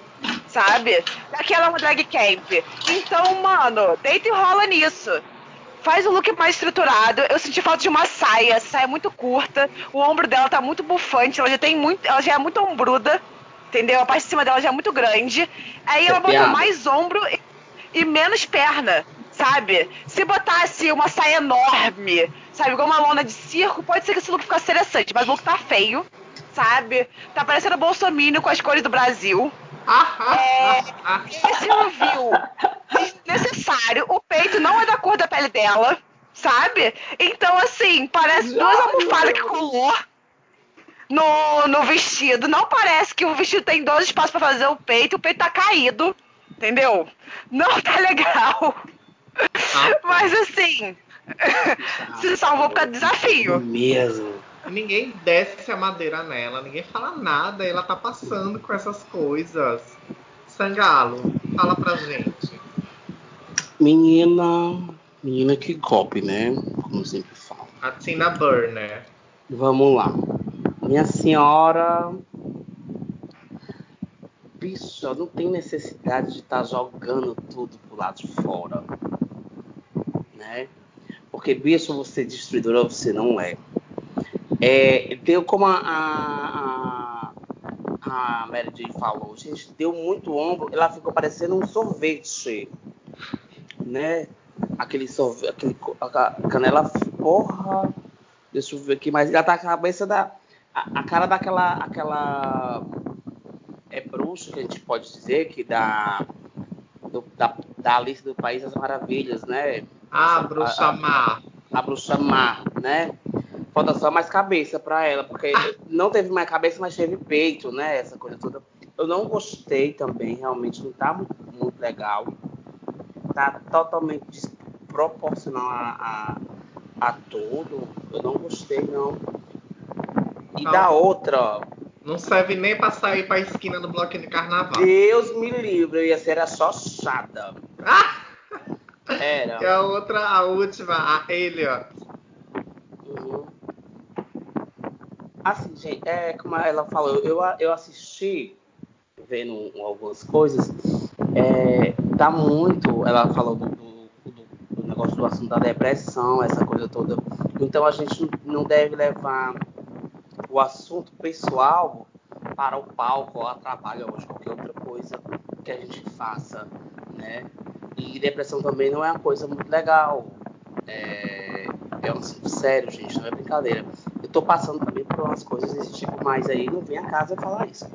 sabe? Daquela drag camp. Então, mano, deita e rola nisso faz o look mais estruturado. Eu senti falta de uma saia, saia é muito curta. O ombro dela tá muito bufante, ela já tem muito, ela já é muito ombruda, entendeu? A parte de cima dela já é muito grande. Aí ela botou mais ombro e, e, menos perna, sabe? Se botasse uma saia enorme, sabe, igual uma lona de circo, pode ser que esse look ficasse interessante, mas o look tá feio, sabe? Tá parecendo Bolsonaro com as cores do Brasil. É, esse review necessário. O peito não é da cor da pele dela, sabe? Então, assim, parece duas almofadas que colou no, no vestido. Não parece que o vestido tem dois espaços para fazer o peito, o peito tá caído, entendeu? Não tá legal. Ah, Mas assim, [LAUGHS] se salvou por causa do desafio. Mesmo. Ninguém desce a madeira nela, ninguém fala nada, ela tá passando com essas coisas. Sangalo, fala pra gente. Menina, menina que cope, né? Como sempre falo. A Tina Burner. Vamos lá. Minha senhora. Bicho, não tem necessidade de estar tá jogando tudo pro lado de fora. Né? Porque, bicho, você é destruidora, você não é. É deu como a, a, a Mary Jane falou, gente, deu muito ombro, ela ficou parecendo um sorvete. Né? Aquele sorvete, aquele, a canela, porra. Deixa eu ver aqui, mas ela tá com a cabeça da a, a cara daquela aquela é bruxa que a gente pode dizer que da do, da, da Alice do País das Maravilhas, né? Ah, a bruxa a, má. A, a bruxa má, né? Falta só mais cabeça para ela, porque não teve mais cabeça, mas teve peito, né? Essa coisa toda. Eu não gostei também, realmente não tá muito, muito legal. Tá totalmente desproporcional a, a, a tudo. Eu não gostei, não. E não. da outra. Não serve nem pra sair pra esquina do bloquinho de carnaval. Deus me livre, eu ia ser a só chata. Ah! Era. E a outra, a última, a Elliot. Uhum. Assim, gente, é como ela falou, eu, eu assisti vendo algumas coisas. É, tá muito. Ela falou do, do, do, negócio do assunto da depressão, essa coisa toda. Então a gente não deve levar o assunto pessoal para o palco, ou a trabalho, ou qualquer outra coisa que a gente faça, né? E depressão também não é uma coisa muito legal. É, é um assunto sério, gente, não é brincadeira. Eu tô passando também por umas coisas desse tipo, mas aí não vem a casa falar isso.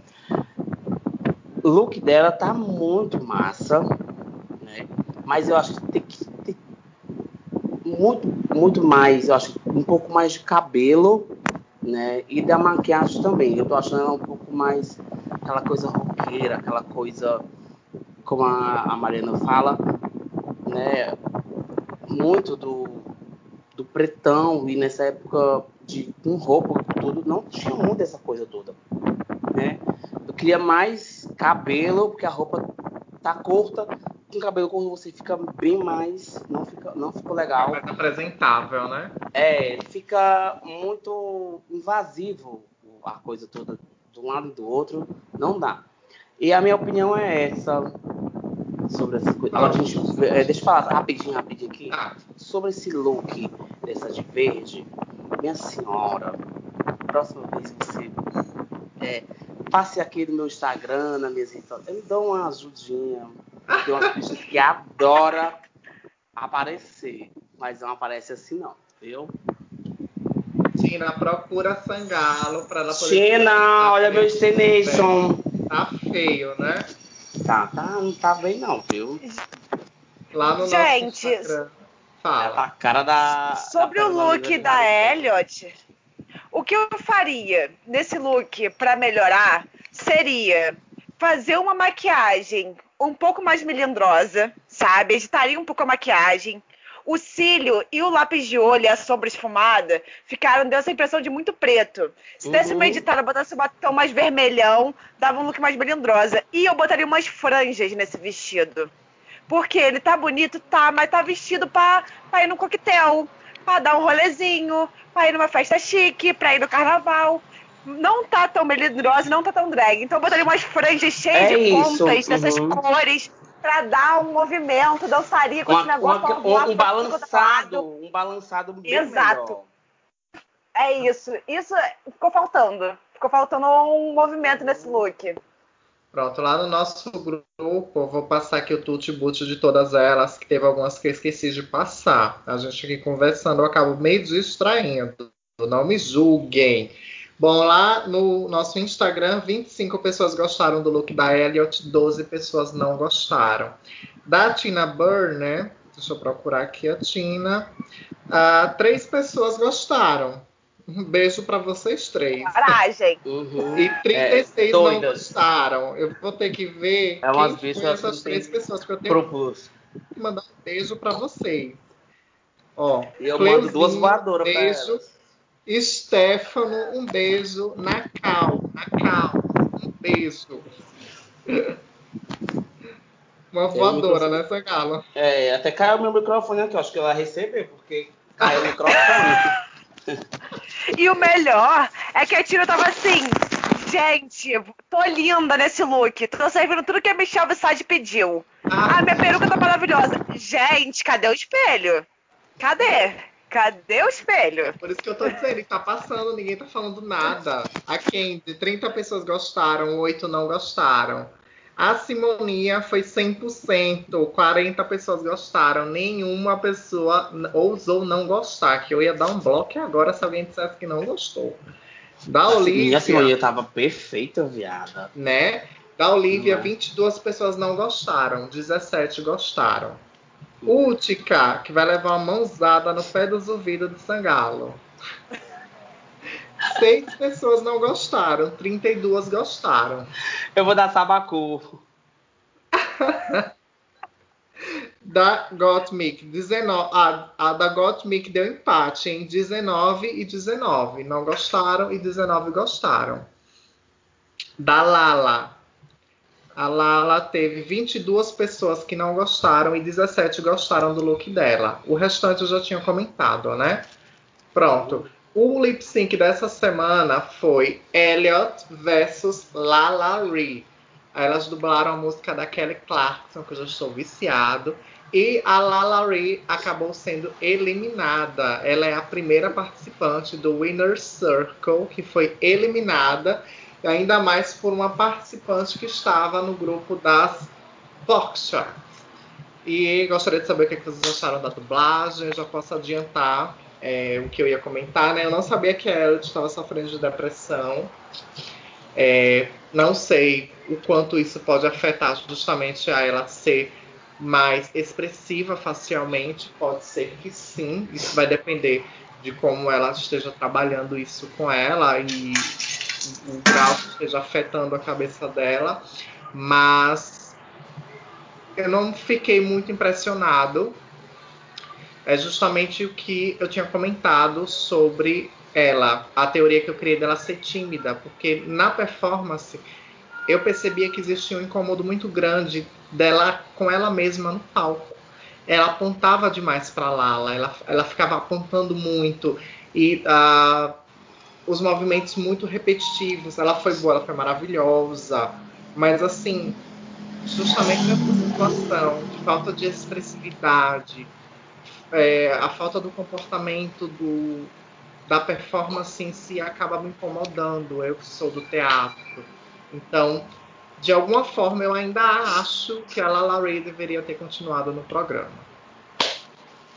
O look dela tá muito massa, né? Mas eu acho que tem que ter muito, muito mais, eu acho um pouco mais de cabelo né? E da maquiagem também. Eu tô achando ela um pouco mais aquela coisa roqueira, aquela coisa, como a, a Mariana fala, né? Muito do, do pretão. E nessa época de com roupa tudo, não tinha muito essa coisa toda, né? Eu queria mais cabelo, porque a roupa tá curta, com cabelo curto você fica bem mais. Não, fica, não ficou legal. É mais apresentável, né? É, fica muito invasivo a coisa toda de um lado e do outro. Não dá. E a minha opinião é essa sobre essa coisa. Agora, gente, é, deixa eu falar rapidinho, rapidinho aqui. Ah. Sobre esse look dessa de verde. Minha senhora, próxima vez você é, passe aqui no meu Instagram, redes sociais, me dá uma ajudinha tem umas bichas que adora aparecer, mas não aparece assim não, viu? Tina, procura Sangalo pra ela poder... Tina, olha meu destination. Tá feio, né? Tá, tá, não tá bem não, viu? Lá no Gente, nosso Instagram. Fala. A cara da... Sobre da o look da Elliot, o que eu faria nesse look para melhorar seria fazer uma maquiagem um pouco mais melindrosa, sabe? Editaria um pouco a maquiagem. O cílio e o lápis de olho, a sombra esfumada, ficaram, deu essa impressão de muito preto. Se desse uhum. uma editada, botasse um batom mais vermelhão, dava um look mais melindrosa. E eu botaria umas franjas nesse vestido. Porque ele tá bonito, tá, mas tá vestido pra, pra ir no coquetel, pra dar um rolezinho, pra ir numa festa chique, pra ir no carnaval não tá tão melindrosa, não tá tão drag. Então eu botaria umas franjas cheias é de pontas dessas uhum. cores pra dar um movimento, dançaria com uma, esse negócio. Uma, um, um balançado, um balançado bem Exato. Melhor. É isso. Isso ficou faltando. Ficou faltando um movimento nesse look. Pronto, lá no nosso grupo, vou passar aqui o tutibut de todas elas, que teve algumas que eu esqueci de passar. A gente aqui conversando, eu acabo meio distraindo. Não me julguem. Bom, lá no nosso Instagram, 25 pessoas gostaram do look da Elliot, 12 pessoas não gostaram. Da Tina Burner, deixa eu procurar aqui a Tina, uh, três pessoas gostaram. Um beijo para vocês três. Coragem. Uhum. E 36 é, não gostaram. Eu vou ter que ver é umas quem foi essas três pessoas que eu tenho propus. que mandar um beijo para vocês. Ó, e eu mando duas voadoras para elas. Stefano, um beijo. Na cal, na cal, um beijo. Uma voadora nessa gala. É, até caiu meu microfone aqui, acho que ela recebeu, porque caiu o microfone. E o melhor é que a Tina tava assim, gente, tô linda nesse look. Tô servindo tudo que a Michelle Visage pediu. Ah, minha peruca tá maravilhosa. Gente, cadê o espelho? Cadê? Cadê o espelho? Por isso que eu tô dizendo, tá passando, ninguém tá falando nada. A Candy, 30 pessoas gostaram, 8 não gostaram. A Simonia foi 100%, 40 pessoas gostaram, nenhuma pessoa ousou não gostar, que eu ia dar um bloco agora se alguém dissesse que não gostou. Da Olivia... Minha Simonia tava perfeita, viada. Né? Da Olivia, 22 pessoas não gostaram, 17 gostaram. Útica, que vai levar uma mãozada no pé dos ouvidos do Sangalo. Seis pessoas não gostaram, 32 gostaram. Eu vou dar sabacu. [LAUGHS] da Gottmik, 19, a, a da Gottmik deu empate em 19 e 19. Não gostaram e 19 gostaram. Da Lala, a Lala teve 22 pessoas que não gostaram e 17 gostaram do look dela. O restante eu já tinha comentado, né? Pronto. O lip sync dessa semana foi Elliot versus Lala Ree. Elas dublaram a música da Kelly Clarkson, que eu já estou viciado. E a Lala Ree acabou sendo eliminada. Ela é a primeira participante do Winner Circle que foi eliminada ainda mais por uma participante que estava no grupo das Foxtrot. E gostaria de saber o que, vocês acharam da dublagem. Eu já posso adiantar é, o que eu ia comentar, né? Eu não sabia que a Elliot estava sofrendo de depressão. É, não sei o quanto isso pode afetar justamente a ela ser mais expressiva facialmente. Pode ser que sim. Isso vai depender de como ela esteja trabalhando isso com ela e o grau esteja afetando a cabeça dela, mas eu não fiquei muito impressionado. É justamente o que eu tinha comentado sobre ela, a teoria que eu criei dela ser tímida, porque na performance eu percebia que existia um incômodo muito grande dela com ela mesma no palco. Ela apontava demais para Lala, ela, ela ficava apontando muito e uh, os movimentos muito repetitivos. Ela foi boa, ela foi maravilhosa, mas assim, justamente nessa situação de falta de expressividade, é, a falta do comportamento do, da performance em si acaba me incomodando, eu que sou do teatro. Então, de alguma forma, eu ainda acho que a Lala Ray deveria ter continuado no programa.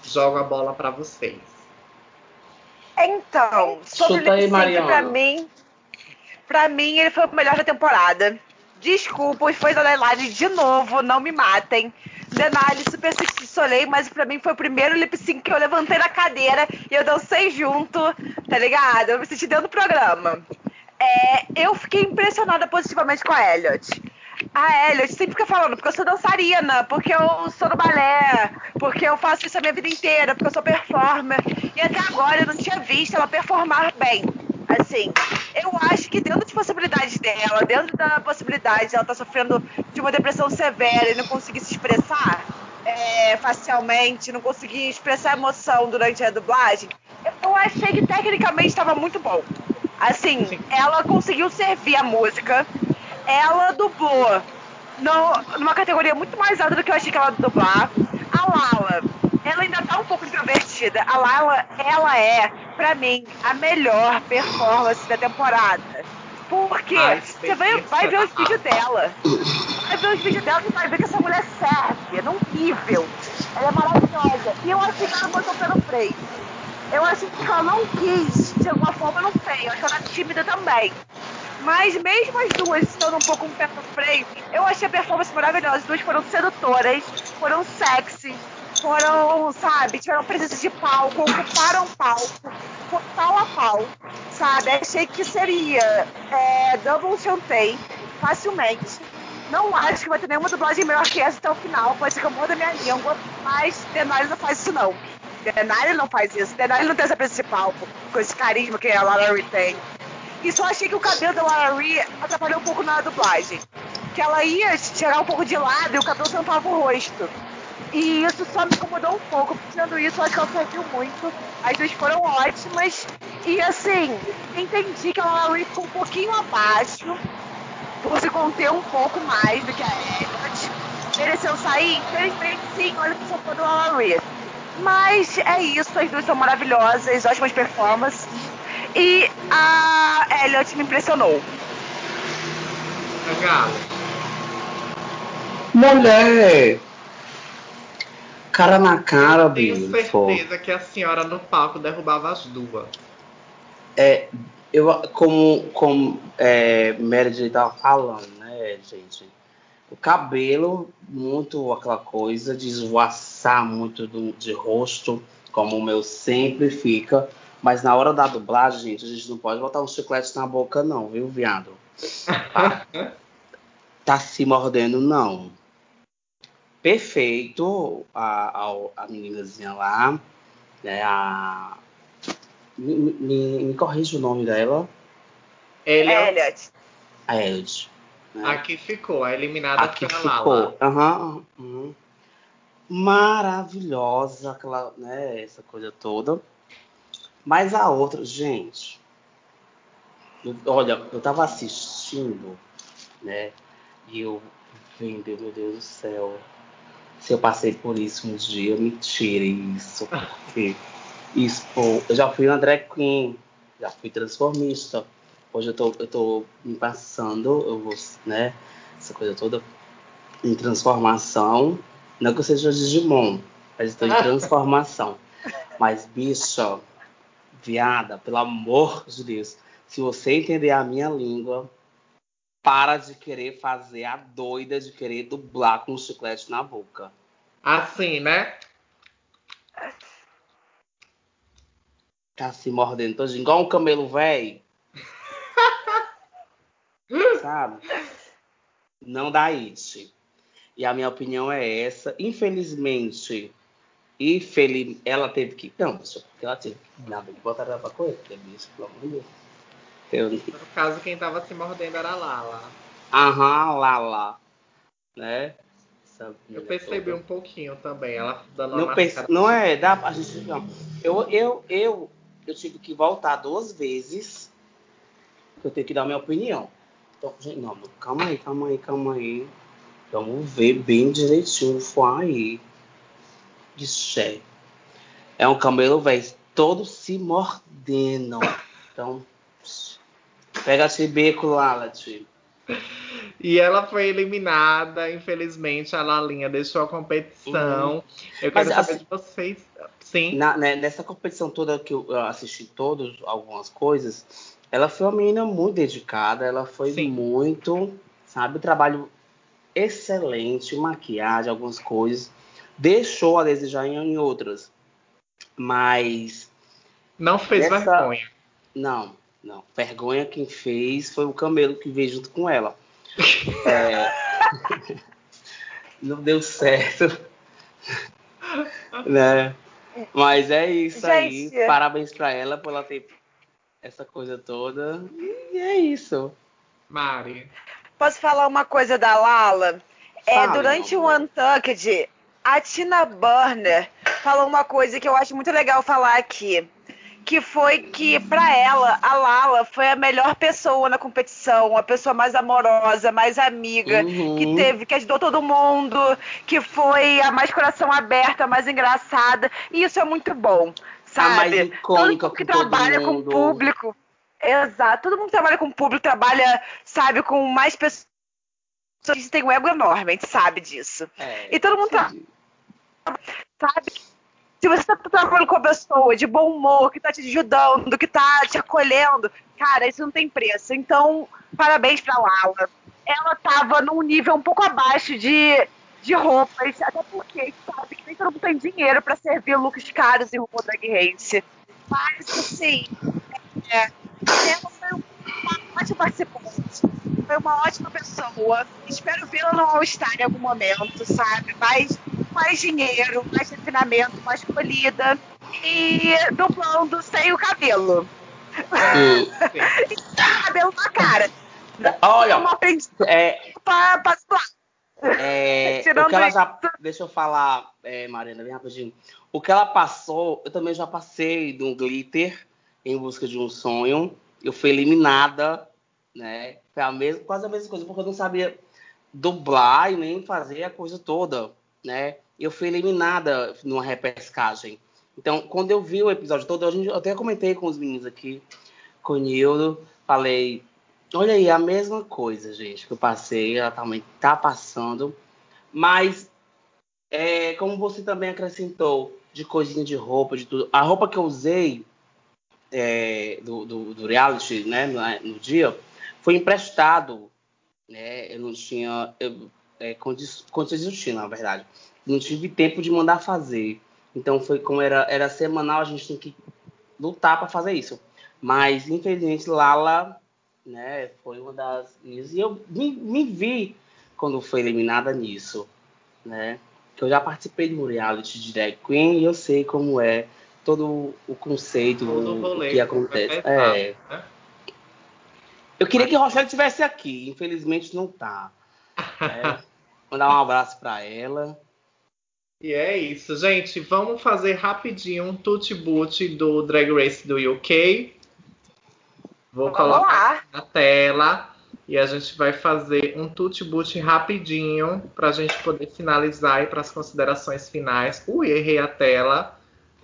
Jogo a bola para vocês. Então, sobre o sync, pra mim, pra mim, ele foi o melhor da temporada. Desculpa, foi da Adelaide de novo, não me matem. Denali super solei, mas pra mim foi o primeiro lip sync que eu levantei na cadeira e eu dancei junto, tá ligado? Eu me senti dentro do programa. É, eu fiquei impressionada positivamente com a Elliot. A Elliot sempre fica falando, porque eu sou dançarina, porque eu sou do balé, porque eu faço isso a minha vida inteira, porque eu sou performer. E até agora eu não tinha visto ela performar bem. Assim, eu acho que dentro das possibilidades dela, dentro da possibilidade de ela estar tá sofrendo de uma depressão severa e não conseguir se expressar é, facialmente, não conseguir expressar emoção durante a dublagem, eu achei que tecnicamente estava muito bom. Assim, Sim. ela conseguiu servir a música, ela dublou no, numa categoria muito mais alta do que eu achei que ela ia dublar. A Lala, ela ainda tá um pouco introvertida. A Lala, ela é, pra mim, a melhor performance da temporada. Porque você vai, vai ver os vídeos dela. Vai ver os vídeos dela e vai ver que essa mulher serve num nível. Ela é maravilhosa. E eu acho que ela botou pelo freio. Eu acho que ela não quis, de alguma forma, não sei. Eu acho que ela é tímida também. Mas mesmo as duas estando um pouco um pé no freio, eu achei a performance maravilhosa. As duas foram sedutoras, foram sexy, foram, sabe, tiveram presença de palco, ocuparam palco, pau a pau, sabe? Achei que seria é, Double Chantei, facilmente. Não acho que vai ter nenhuma dublagem melhor que essa até o final, pode ser que eu mude a minha língua, mas Denali não faz isso não. Denali não faz isso. Denali não tem essa presença de palco, com esse carisma que a Lara tem. E só achei que o cabelo da Lara Ree atrapalhou um pouco na dublagem. Que ela ia tirar um pouco de lado e o cabelo tampava o rosto. E isso só me incomodou um pouco. Tirando isso, eu acho que ela serviu muito. As duas foram ótimas. E assim, entendi que a Ree ficou um pouquinho abaixo. Por se conter um pouco mais do que a Elliot. Mereceu sair? Infelizmente, sim. Olha que só foi do Ree. Mas é isso, as duas são maravilhosas, ótimas performances. E a Elliot me impressionou. Galo. Mulher! Cara na cara, Tenho bicho. certeza que a senhora no palco derrubava as duas. É, eu, como, como é, Meredith tava falando, né, gente? O cabelo, muito aquela coisa de esvoaçar muito do, de rosto, como o meu sempre fica. Mas na hora da dublagem, gente, a gente não pode botar um chiclete na boca, não, viu, viado? Tá, [LAUGHS] tá se mordendo, não. Perfeito a, a, a meninazinha lá, né? A. Me, me, me corrija o nome dela. Ele é Elliot. A Elliot. né? Aqui ficou, a eliminada Aqui foi a ficou. Lala. Aham, uhum. Maravilhosa, aquela, né, essa coisa toda. Mas a outra, gente. eu- olha, eu tava assistindo, né? E eu vendo, meu Deus do céu. Se eu passei por isso um dia, me tire isso. Porque isso, pô, eu já fui uma drag queen, já fui transformista. Hoje eu tô, eu tô me passando, eu vou, né? Essa coisa toda em transformação. Não que eu seja Digimon, mas estou em [LAUGHS] transformação. Mas, bicha, viada, pelo amor de Deus, se você entender a minha língua, para de querer fazer a doida de querer dublar com um chiclete na boca. Assim, né? Tá se mordendo todinho, igual um camelo velho. [LAUGHS] Sabe? Não dá it. E a minha opinião é essa. Infelizmente, infeliz... ela teve que. Não, ela teve que. Nada, botar ela pra correr, porque bicho, pelo amor de Deus. No caso, quem tava se mordendo era a Lala. Aham, lá. Né? Eu percebi toda. um pouquinho também, ela dando Não, uma pense- não é, dá pra gente não. Eu, eu, eu, eu tive que voltar duas vezes, eu tenho que dar minha opinião. Então, gente, não, calma aí, calma aí, calma aí. Vamos ver bem direitinho o fuá aí. Ixi, é um camelo, velho, todo se mordendo. Então, pega esse beco lá, Lati. E ela foi eliminada, infelizmente, a Lalinha deixou a competição. Eu Mas, quero saber assim, de vocês. Sim. Na- né, nessa competição toda que eu eu assisti todos, algumas coisas, ela foi uma menina muito dedicada, ela foi Sim. muito, sabe, trabalho excelente, maquiagem, algumas coisas, deixou a desejar em, em outras, mas Não fez Essa- vergonha. não, não, vergonha quem fez foi o Camelo que veio junto com ela. É, [LAUGHS] não deu certo, né? Mas é isso Gente. aí. Parabéns pra ela por ela ter essa coisa toda. E é isso. Mari. Posso falar uma coisa da Lala? É, Fale, durante o. Untucked, a Tina Burner falou uma coisa que eu acho muito legal falar aqui. Que foi que, pra ela, a Lala foi a melhor pessoa na competição, a pessoa mais amorosa, mais amiga, Uhum. que teve, que ajudou todo mundo, que foi a mais coração aberto, a mais engraçada. E isso é muito bom, sabe? mais icônica Todo mundo que com todo trabalha com o público Exato. Todo mundo que trabalha com público, trabalha, sabe, com mais pessoas que têm um ego enorme, a gente sabe disso. É, e todo mundo sabe se você tá trabalhando com a pessoa de bom humor, que tá te ajudando, que tá te acolhendo, cara, isso não tem preço. Então, parabéns pra Lala. Ela tava num nível um pouco abaixo de, de roupas, até porque sabe que nem todo mundo tem dinheiro pra servir looks caros em roupa drag race. Mas, assim, é, ela foi uma ótima participante. Foi uma ótima pessoa. Espero vê-la no All-Star em algum momento, sabe? Mas mais dinheiro, mais refinamento, mais polida e dublando sem o cabelo. e sem o cabelo na cara. Olha, Uma aprendiz é, pra, pra. É, [LAUGHS] o que ela já. Deixa eu falar, é, Marina, bem rapidinho. O que ela passou, eu também já passei de um glitter em busca de um sonho. Eu fui eliminada, né? Foi a mesma, quase a mesma coisa, porque eu não sabia dublar e nem fazer a coisa toda, né? Eu fui eliminada numa repescagem. Então, quando eu vi o episódio todo, a gente, eu até comentei com os meninos aqui, com o Nildo, falei, olha aí, a mesma coisa, gente, que eu passei, ela também tá passando, mas é, como você também acrescentou, de coisinha de roupa, de tudo, a roupa que eu usei é, do, do, do reality, né, no, no dia, foi emprestado, né, eu não tinha eu, é, condi- condições de na verdade, não tive tempo de mandar fazer, então foi como era, era semanal, a gente tem que lutar para fazer isso, mas infelizmente Lala, né, foi uma das e eu me, me vi quando foi eliminada nisso, né, que eu já participei de um reality de drag queen e eu sei como é todo o conceito, Todo o, que acontece. É, né? eu queria que a Rochelle estivesse aqui, infelizmente não tá. né. [LAUGHS] Mandar um abraço para ela. E é isso, gente. Vamos fazer rapidinho um tutti-boot do Drag Race do UK. Vou Vamos colocar lá. na tela e a gente vai fazer um tutti-boot rapidinho para a gente poder finalizar e para as considerações finais. Ui, errei a tela.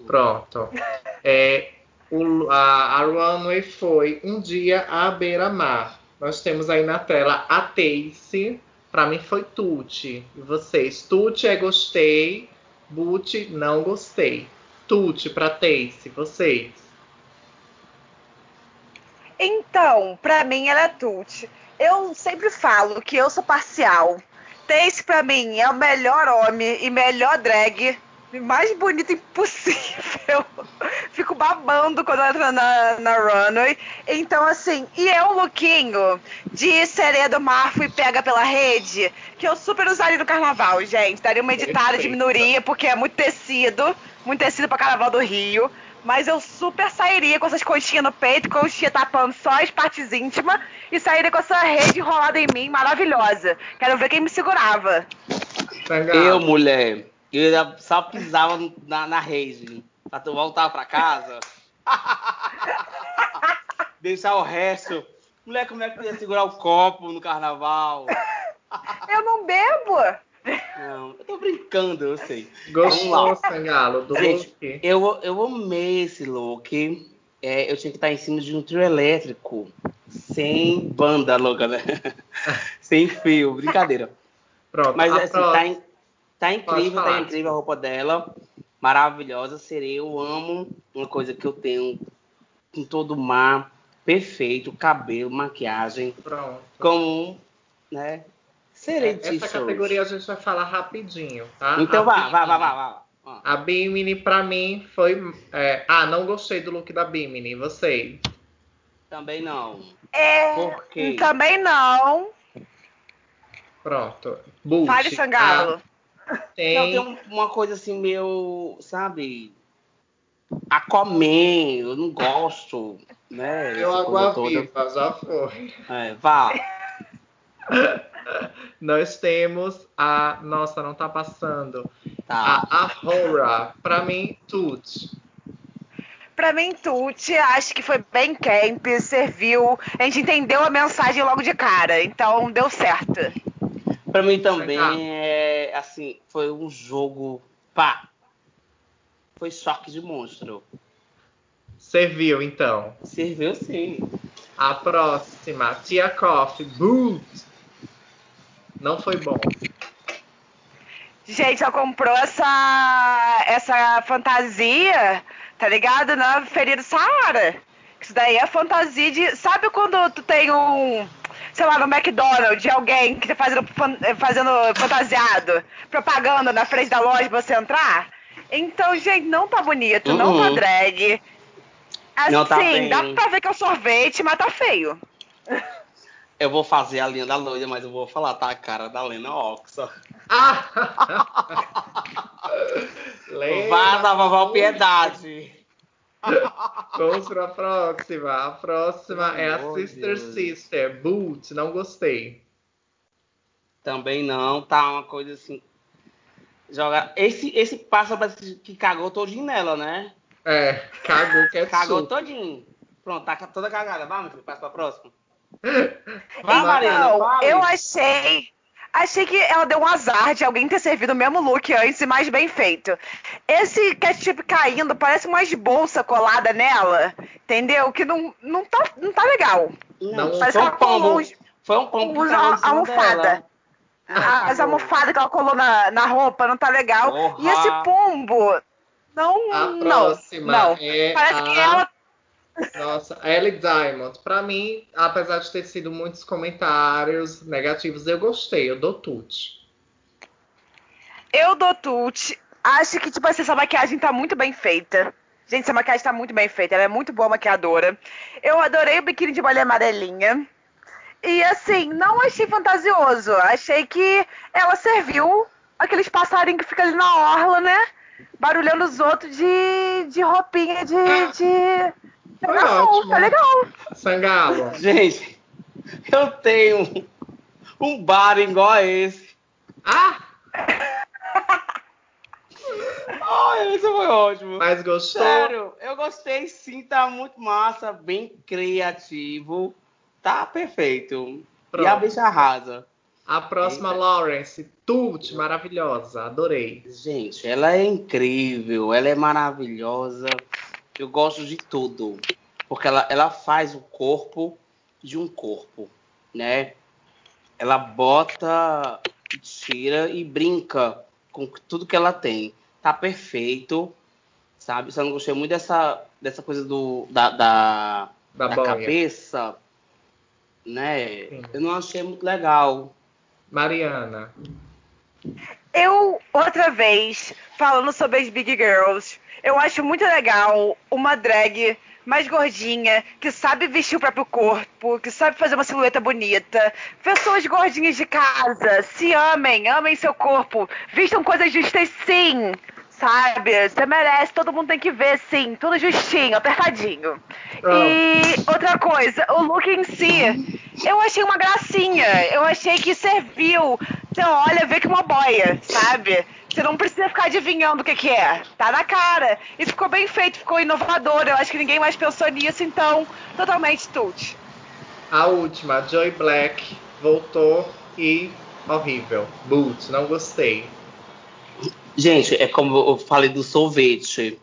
Pronto. [LAUGHS] É, o- a, a runway foi um dia à beira-mar. Nós temos aí na tela a Tace. Para mim foi Tuti. E vocês? Tuti é gostei. Boot não gostei. Tuti para Tace. Vocês? Então, pra mim ela é Tut. Eu sempre falo que eu sou parcial. Tace pra mim é o melhor homem e melhor drag, mais bonito impossível. [LAUGHS] Fico babando quando ela entra na, na runway. Então, assim, e é um lookinho de sereia do mar fui pega pela rede, que eu super usaria no carnaval, gente. Daria uma editada, Perfeita. diminuiria, porque é muito tecido, muito tecido pra carnaval do Rio. Mas eu super sairia com essas conchinhas no peito, conchinha tapando só as partes íntimas, e sairia com essa rede enrolada em mim, maravilhosa. Quero ver quem me segurava. Eu, mulher, eu só pisava na, na rede pra tu voltar pra casa. [LAUGHS] Deixar o resto. Mulher, como é que tu ia segurar o copo no carnaval? Eu não bebo! Não, eu tô brincando, eu sei. Gostou. Sangalo, do Gente, look? Eu, eu amei esse look. É, eu tinha que estar em cima de um trio elétrico. Sem banda, louca, né? [LAUGHS] sem fio, brincadeira. Pronto, Mas assim, próxima. tá, in- tá incrível, tá incrível a roupa dela. Maravilhosa, serei. Eu amo uma coisa que eu tenho com todo o mar. Perfeito, cabelo, maquiagem. Pronto. Como, né? Serei Essa t-shirt. categoria a gente vai falar rapidinho, tá? Então A vá, Bimini. vá, vá, vá, vá. A Bimini, pra mim, foi. é, Ah, não gostei do look da Bimini. Você? Também não. É. Por quê? Também não. Pronto. Boot. Fale, Sangalo. Ah, Não, tem... tem um- uma coisa assim, meio, sabe? Aquaman, eu não gosto, né? Eu viva, já foi. É, vá. [LAUGHS] Nós temos a. Nossa, não tá passando. Tá. A Ahora. Pra mim, tudo. Pra mim, Tuti, acho que foi bem camp, serviu. A gente entendeu a mensagem logo de cara, então deu certo. Pra mim também é assim, foi um jogo. Pá! Foi choque de monstro. Serviu, então. Serviu sim. A próxima, Tia Coffee, Boot. Não foi bom. Gente, ela comprou essa, essa fantasia, tá ligado? Na Feria do Saara. Isso daí é fantasia de. Sabe quando tu tem um. Sei lá, no McDonald's, de alguém que tá fazendo, fazendo fantasiado, propaganda na frente da loja pra você entrar? Então, gente, não tá bonito, uhum. não tá uhum. drag. Assim, tá bem. dá pra ver que é um sorvete, mas tá feio. Eu vou fazer a linha da loira, mas eu vou falar, tá a cara da Lena Oxa. Ah! Vaza, vovó Piedade. Vamos pra próxima. A próxima é a Sister Deus. Sister. Boot, não gostei. Também não, tá uma coisa assim. Joga. Esse, esse pássaro parece que cagou todinho nela, né? É, cagou que é Cagou suco. todinho. Pronto, tá toda cagada. Vamos, passa pra próxima. [LAUGHS] Vai, Mariana, não, eu achei. Achei que ela deu um azar de alguém ter servido o mesmo look antes e mais bem feito. Esse ketchup caindo parece umas bolsa colada nela, entendeu? Que não, não, tá, não tá legal. Não, parece foi, um pombo, foi um pombo tava a almofada. As almofadas que ela colou na, na roupa não tá legal. Porra. E esse pombo, não, a não, não. É parece a... que ela nossa, Ellie Diamond. Pra mim, apesar de ter sido muitos comentários negativos, eu gostei. Eu dou tute. Eu dou tute. Acho que, tipo assim, essa maquiagem tá muito bem feita. Gente, essa maquiagem tá muito bem feita. Ela é muito boa maquiadora. Eu adorei o biquíni de bolha amarelinha. E, assim, não achei fantasioso. Achei que ela serviu aqueles passarinhos que ficam ali na orla, né? Barulhando os outros de, de roupinha de, de foi tá ótimo. Tá legal. Sangalo. [LAUGHS] Gente, eu tenho um bar igual a esse. Ah! [LAUGHS] Ai, isso foi ótimo. Mas gostou? Sério, eu gostei sim, tá muito massa, bem criativo. Tá perfeito. Pronto. E a bicha arrasa. A próxima, Eita. Lawrence, Tut, maravilhosa, adorei. Gente, ela é incrível, ela é maravilhosa. Eu gosto de tudo. Porque ela, ela faz o corpo de um corpo, né? Ela bota, tira e brinca com tudo que ela tem. Tá perfeito, sabe? Só não gostei muito dessa, dessa coisa do, da, da, da, da cabeça, né? Sim. Eu não achei muito legal. Mariana. Eu, outra vez, falando sobre as Big Girls, eu acho muito legal uma drag mais gordinha, que sabe vestir o próprio corpo, que sabe fazer uma silhueta bonita. Pessoas gordinhas de casa, se amem, amem seu corpo, vistam coisas justas sim. Sabe? Você merece, todo mundo tem que ver, sim. Tudo justinho, apertadinho. Oh. E outra coisa, o look em si, eu achei uma gracinha. Eu achei que serviu. Você olha, vê que é uma boia, sabe? Você não precisa ficar adivinhando o que, que é. Tá na cara. E ficou bem feito, ficou inovador. Eu acho que ninguém mais pensou nisso, então, totalmente tute. A última, Joy Black, voltou e horrível. Boot, não gostei. Gente, é como eu falei do sorvete.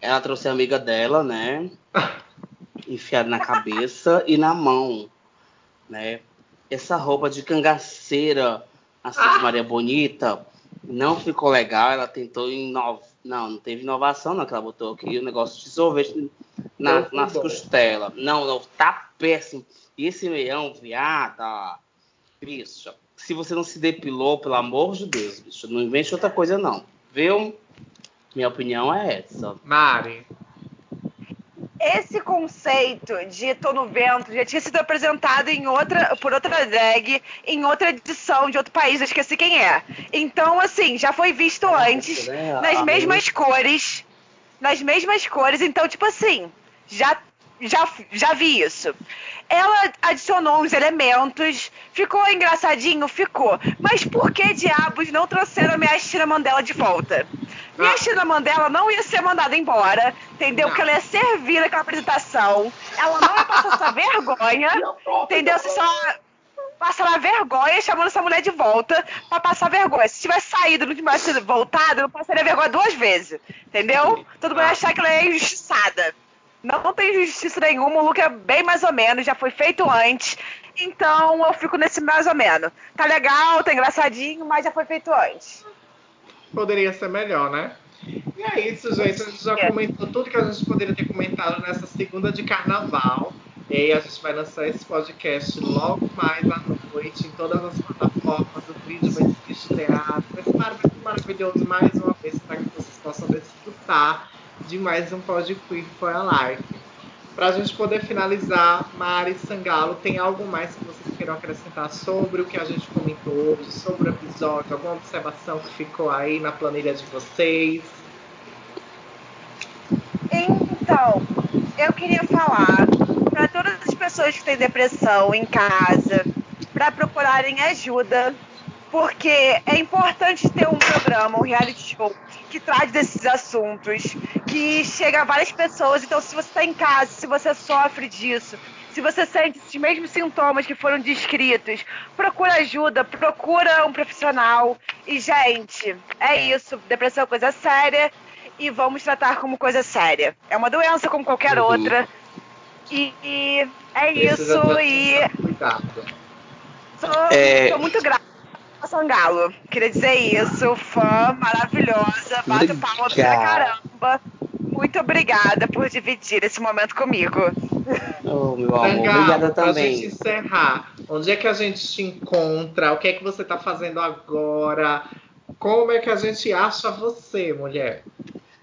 Ela trouxe a amiga dela, né? [LAUGHS] Enfiada na cabeça e na mão, né? Essa roupa de cangaceira, assim, de Maria Bonita, não ficou legal. Ela tentou inovar. Não, não teve inovação, não, que ela botou aqui o negócio de sorvete na, nas costelas. Não, não, tá péssimo. E esse meião, viado, bicho, se você não se depilou, pelo amor de Deus, bicho, não invente outra coisa, não. Viu? Minha opinião é essa. Mari. Esse conceito de Tô no Vento já tinha sido apresentado em outra, por outra drag, em outra edição de outro país, eu esqueci quem é. Então, assim, já foi visto antes, né? nas mesmas cores. Nas mesmas cores, então, tipo assim, já já, já vi isso. Ela adicionou uns elementos, ficou engraçadinho? Ficou. Mas por que diabos não trouxeram a minha China Mandela de volta? Minha ah. Mandela não ia ser mandada embora, entendeu? Não. Porque ela ia servir naquela apresentação. Ela não ia passar essa [LAUGHS] vergonha, entendeu? Você só passar vergonha chamando essa mulher de volta pra passar vergonha. Se tivesse saído e não tivesse voltado, eu passaria vergonha duas vezes, entendeu? Todo mundo ia achar que ela é injustiçada. Não tem justiça nenhuma, o look é bem mais ou menos, já foi feito antes. Então eu fico nesse mais ou menos. Tá legal, tá engraçadinho, mas já foi feito antes. Poderia ser melhor, né? E é isso, gente. A gente já comentou tudo que a gente poderia ter comentado nessa segunda de carnaval. E aí a gente vai lançar esse podcast logo mais à noite em todas as plataformas. O vídeo vai ser estreado. Vai ser maravilhoso mais uma vez para que vocês possam desfrutar de mais um Pod Queer for a Life. Para a gente poder finalizar, Mari Sangalo, tem algo mais que vocês queiram acrescentar sobre o que a gente comentou hoje, sobre o episódio? Alguma observação que ficou aí na planilha de vocês? Então, eu queria falar para todas as pessoas que têm depressão em casa, para procurarem ajuda, porque é importante ter um programa, um reality show que traz desses assuntos, que chega a várias pessoas. Então, se você está em casa, se você sofre disso, se você sente esses mesmos sintomas que foram descritos, procura ajuda, procura um profissional. E, gente, é isso. Depressão é coisa séria e vamos tratar como coisa séria. É uma doença como qualquer uhum. outra. E, e é isso. E. Sou, é... sou muito grata Sangalo. Queria dizer isso. Fã maravilhosa. Bato palma pra caramba. Muito obrigada por dividir esse momento comigo. Oh, meu amor. Sangalo, obrigada também. Pra gente encerrar, onde é que a gente te encontra? O que é que você tá fazendo agora? Como é que a gente acha você, mulher?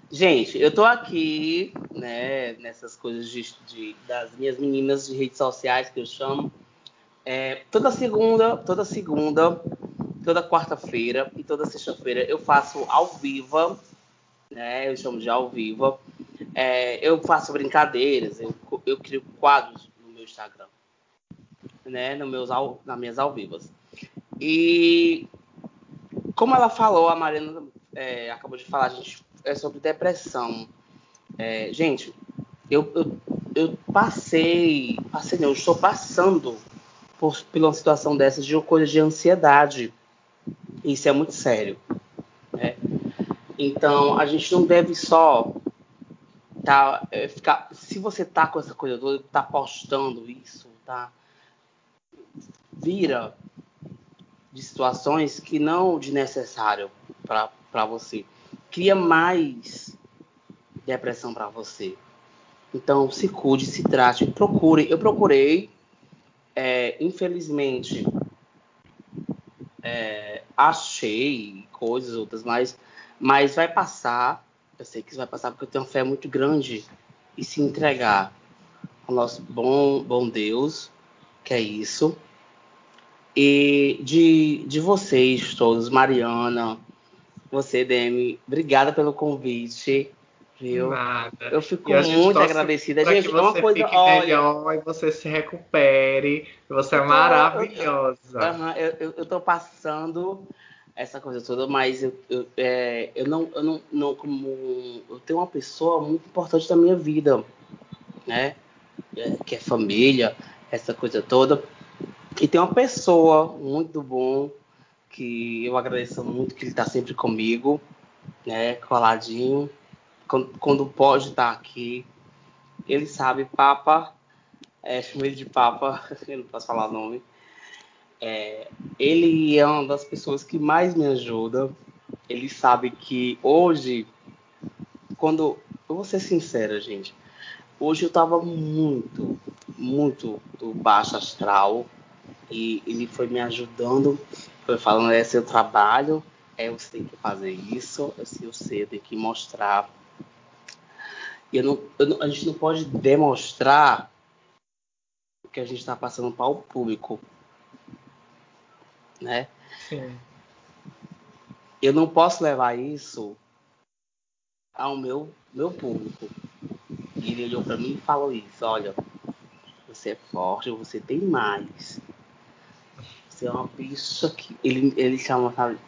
Gente, eu tô aqui, né, nessas coisas de, de, das minhas meninas de redes sociais que eu chamo. É, toda segunda, toda segunda, toda quarta-feira e toda sexta-feira eu faço ao vivo, né? Eu chamo de ao vivo. É, eu faço brincadeiras, eu, eu crio quadros no meu Instagram, né? No meus, nas minhas ao vivas. E como ela falou, a Marina é, acabou de falar, gente, é sobre depressão. É, gente, eu, eu, eu, passei, passei não, eu estou passando por, por uma situação dessas de coisa de ansiedade. Isso é muito sério. Né? Então, a gente não deve só tá, é, ficar. Se você tá com essa coisa toda, tá postando isso, tá? Vira de situações que não de necessário para você. Cria mais depressão para você. Então, se cuide, se trate, procure. Eu procurei, é, infelizmente, é, achei coisas outras, mas, mas vai passar. Eu sei que isso vai passar porque eu tenho uma fé muito grande e se entregar ao nosso bom, bom Deus, que é isso. E de, de vocês todos, Mariana, você, Demi, obrigada pelo convite. Viu? Nada. Eu fico muito agradecida. Gente, que você uma coisa, fique olha, melhor e você se recupere. Você é maravilhosa. Eu, eu, tô passando essa coisa toda, mas eu, eu, é, eu, não, eu não, não como eu tenho uma pessoa muito importante na minha vida, né? É, que é família, essa coisa toda. E tem uma pessoa muito bom que eu agradeço muito que ele está sempre comigo, né? Coladinho quando, quando pode estar aqui. Ele sabe, Papa, é, ele de Papa, [LAUGHS] eu não posso falar o nome. É, ele é uma das pessoas que mais me ajuda. Ele sabe que hoje, quando. Eu vou ser sincera, gente. Hoje eu tava muito, muito do baixo astral. E ele foi me ajudando. Foi falando: é seu trabalho, é você tem que fazer isso, é seu ser, tem que mostrar e eu não, eu não, a gente não pode demonstrar o que a gente está passando para o público. Né? Sim. Eu não posso levar isso ao meu, meu público. E ele olhou para mim e falou isso: olha, você é forte, você tem mais. Você é uma bicha que. Ele, ele chama, sabe?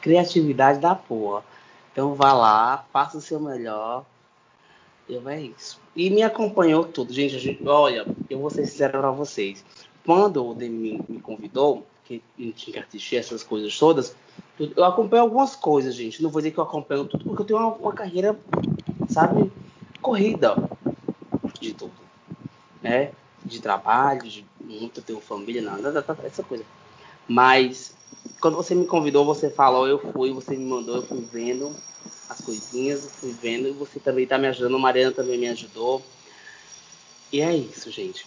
Criatividade da porra. Então vá lá, faça o seu melhor eu, é isso. E me acompanhou tudo. Gente, gente olha, eu vou ser sincero pra vocês. Quando o Demi me convidou, que eu tinha que assistir essas coisas todas, eu acompanho algumas coisas, gente. Não vou dizer que eu acompanho tudo, porque eu tenho uma, uma carreira, sabe, corrida. né? De trabalho, de muito ter família, nada, essa coisa. Mas quando você me convidou, você falou, eu fui, você me mandou, eu fui vendo as coisinhas, eu fui vendo, e você também tá me ajudando, Mariana também me ajudou. E é isso, gente.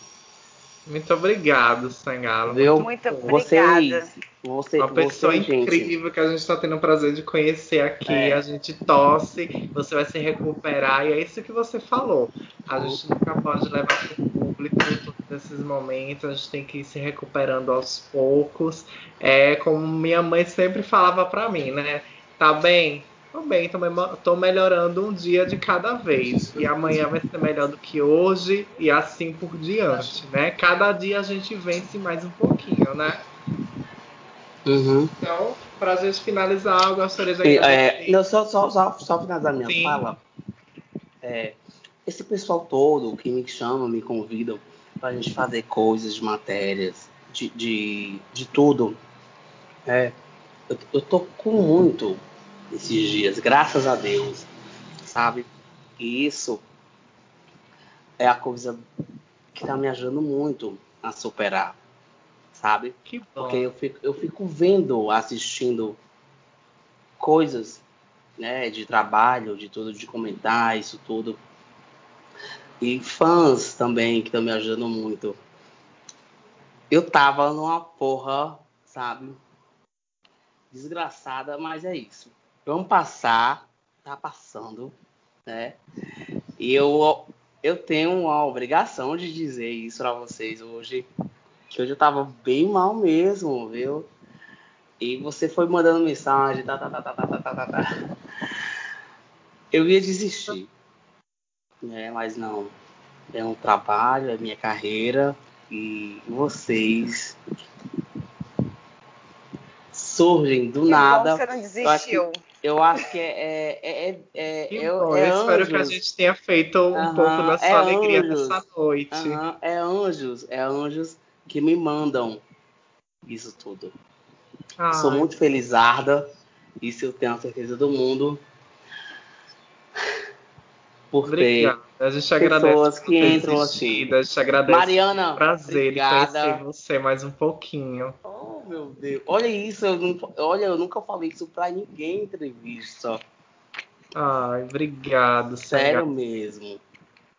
Muito obrigado, Sangalo. Viu? Muito obrigada. Vocês, você, Uma pessoa você, gente, incrível que a gente está tendo o prazer de conhecer aqui. É. A gente torce, você vai se recuperar. E é isso que você falou. A gente nunca pode levar para o público todos esses momentos. A gente tem que ir se recuperando aos poucos. É como minha mãe sempre falava para mim, né? Tá bem? Tô bem, tô, me- tô melhorando um dia de cada vez. E amanhã vai ser melhor do que hoje e assim por diante, né? Cada dia a gente vence mais um pouquinho, né? Uhum. Então, pra gente finalizar, eu gostaria de E, agradecer. é, não, só, só, só, só finalizar minha Sim. fala. É, esse pessoal todo que me chama, me convidam pra gente fazer coisas, matérias, de, de, de tudo. É, eu, eu tô com muito esses dias, graças a Deus, sabe? E isso é a coisa que tá me ajudando muito a superar, sabe? Que bom. Porque eu fico, eu fico vendo, assistindo coisas, né, de trabalho, de tudo, de comentar, isso tudo. E fãs também, que estão me ajudando muito. Eu tava numa porra, sabe? Desgraçada, mas é isso. Vamos passar, tá passando, né? E eu, eu tenho a obrigação de dizer isso pra vocês hoje que hoje eu tava bem mal mesmo, viu? E você foi mandando mensagem, tá, tá, tá, tá, tá, tá, tá, tá, tá. Eu ia desistir, né? Mas não. É um trabalho, é minha carreira e vocês surgem do nada. você não Eu acho que, desistiu. Eu acho que é, é, é, é, Que é, é eu espero que a anjos. gente tenha feito um Aham, pouco da sua é alegria anjos. nessa noite. Aham, é anjos, é anjos que me mandam isso tudo. Ai, Sou muito felizarda, isso eu tenho a certeza do mundo. Por Obrigado. A gente agradece pessoas que ter entram assim. A gente ter. agradece Mariana, prazer obrigada. de conhecer você mais um pouquinho. Oh, meu Deus. Olha isso, eu não, olha, eu nunca falei isso pra ninguém em entrevista. Ai, obrigado, Sério Sangalo. mesmo.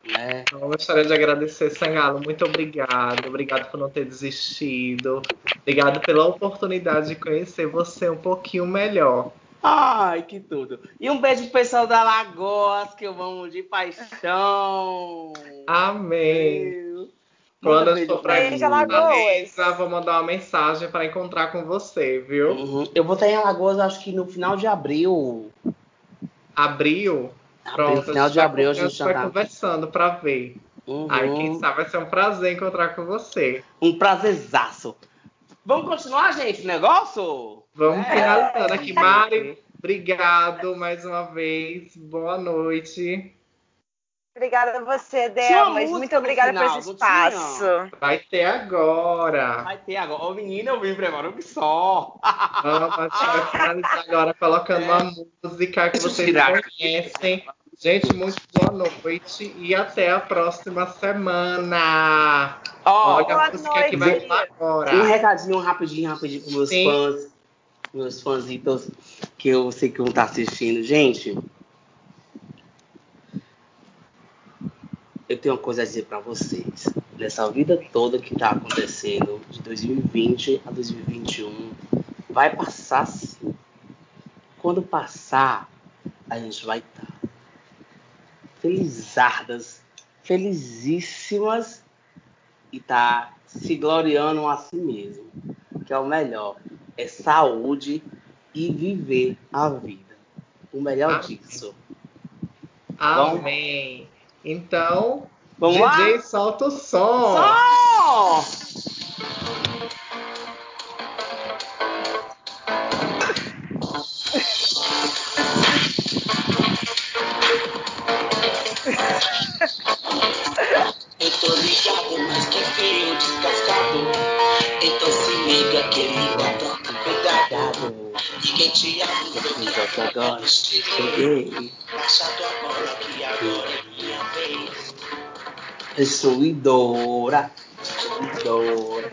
Né? Eu gostaria de agradecer, Sangalo. Muito obrigado. Obrigado por não ter desistido. Obrigado pela oportunidade de conhecer você um pouquinho melhor. Ai, que tudo. E um beijo pro pessoal da Lagoas, que eu amo de paixão. Amém. Quando Manda eu for beijo pra Beijo. Fortaleza, vou mandar uma mensagem para encontrar com você, viu? Uhum. Eu vou estar em Alagoas, acho que no final de abril. Abril. Pronto, final a de gente, abril a vai, gente já vai tá. conversando para ver. Uhum. Aí, quem sabe vai ser um prazer encontrar com você. Um prazerzaço. Vamos continuar, gente, o negócio? Vamos É. finalizando aqui. Mari, obrigado mais uma vez. Boa noite. Obrigada a você, música Muito obrigada por esse espaço. Vai ter agora. Vai ter agora. Ô, menina, eu me preparo que só. Vamos, a gente vai finalizar agora colocando uma música que vocês tirar aqui. Gente, muito boa noite e até a próxima semana. Ó, Olha a música que vai noite. rolar um agora. recadinho rapidinho, rapidinho pros meus Sim. fãs. Meus fãzitos que eu sei que vão estar assistindo. Gente, eu tenho uma coisa a dizer pra vocês. Nessa vida toda que tá acontecendo, de 2020 a 2021, vai passar sim. Quando passar, a gente vai estar felizardas, felizíssimas e tá se gloriando a si mesmo, que é o melhor. É saúde e viver a vida. O melhor Amém. disso. Amém. Então, Vamos DJ, lá? solta o som. Som! Vez. Destruidora. Destruidora.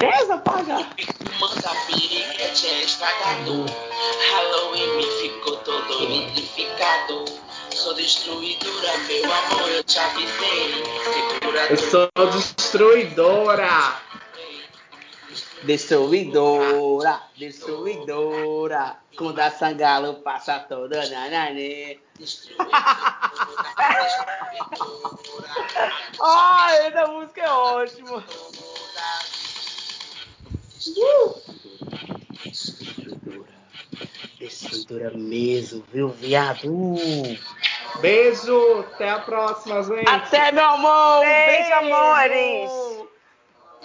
Essa paga. Manda piriguete é estragador. Halloween me ficou todo liquidificado. Sou destruidora, meu amor, eu te avisei. Segura Eu sou destruidora. Destruidora. Destruidora. Quando a sangalo passa toda nanane. [LAUGHS] Ai, essa música é ótima. Destruidora. Destruidora mesmo, viu, viado? Beijo, até a próxima, gente. Até, meu amor! Beijo, amores!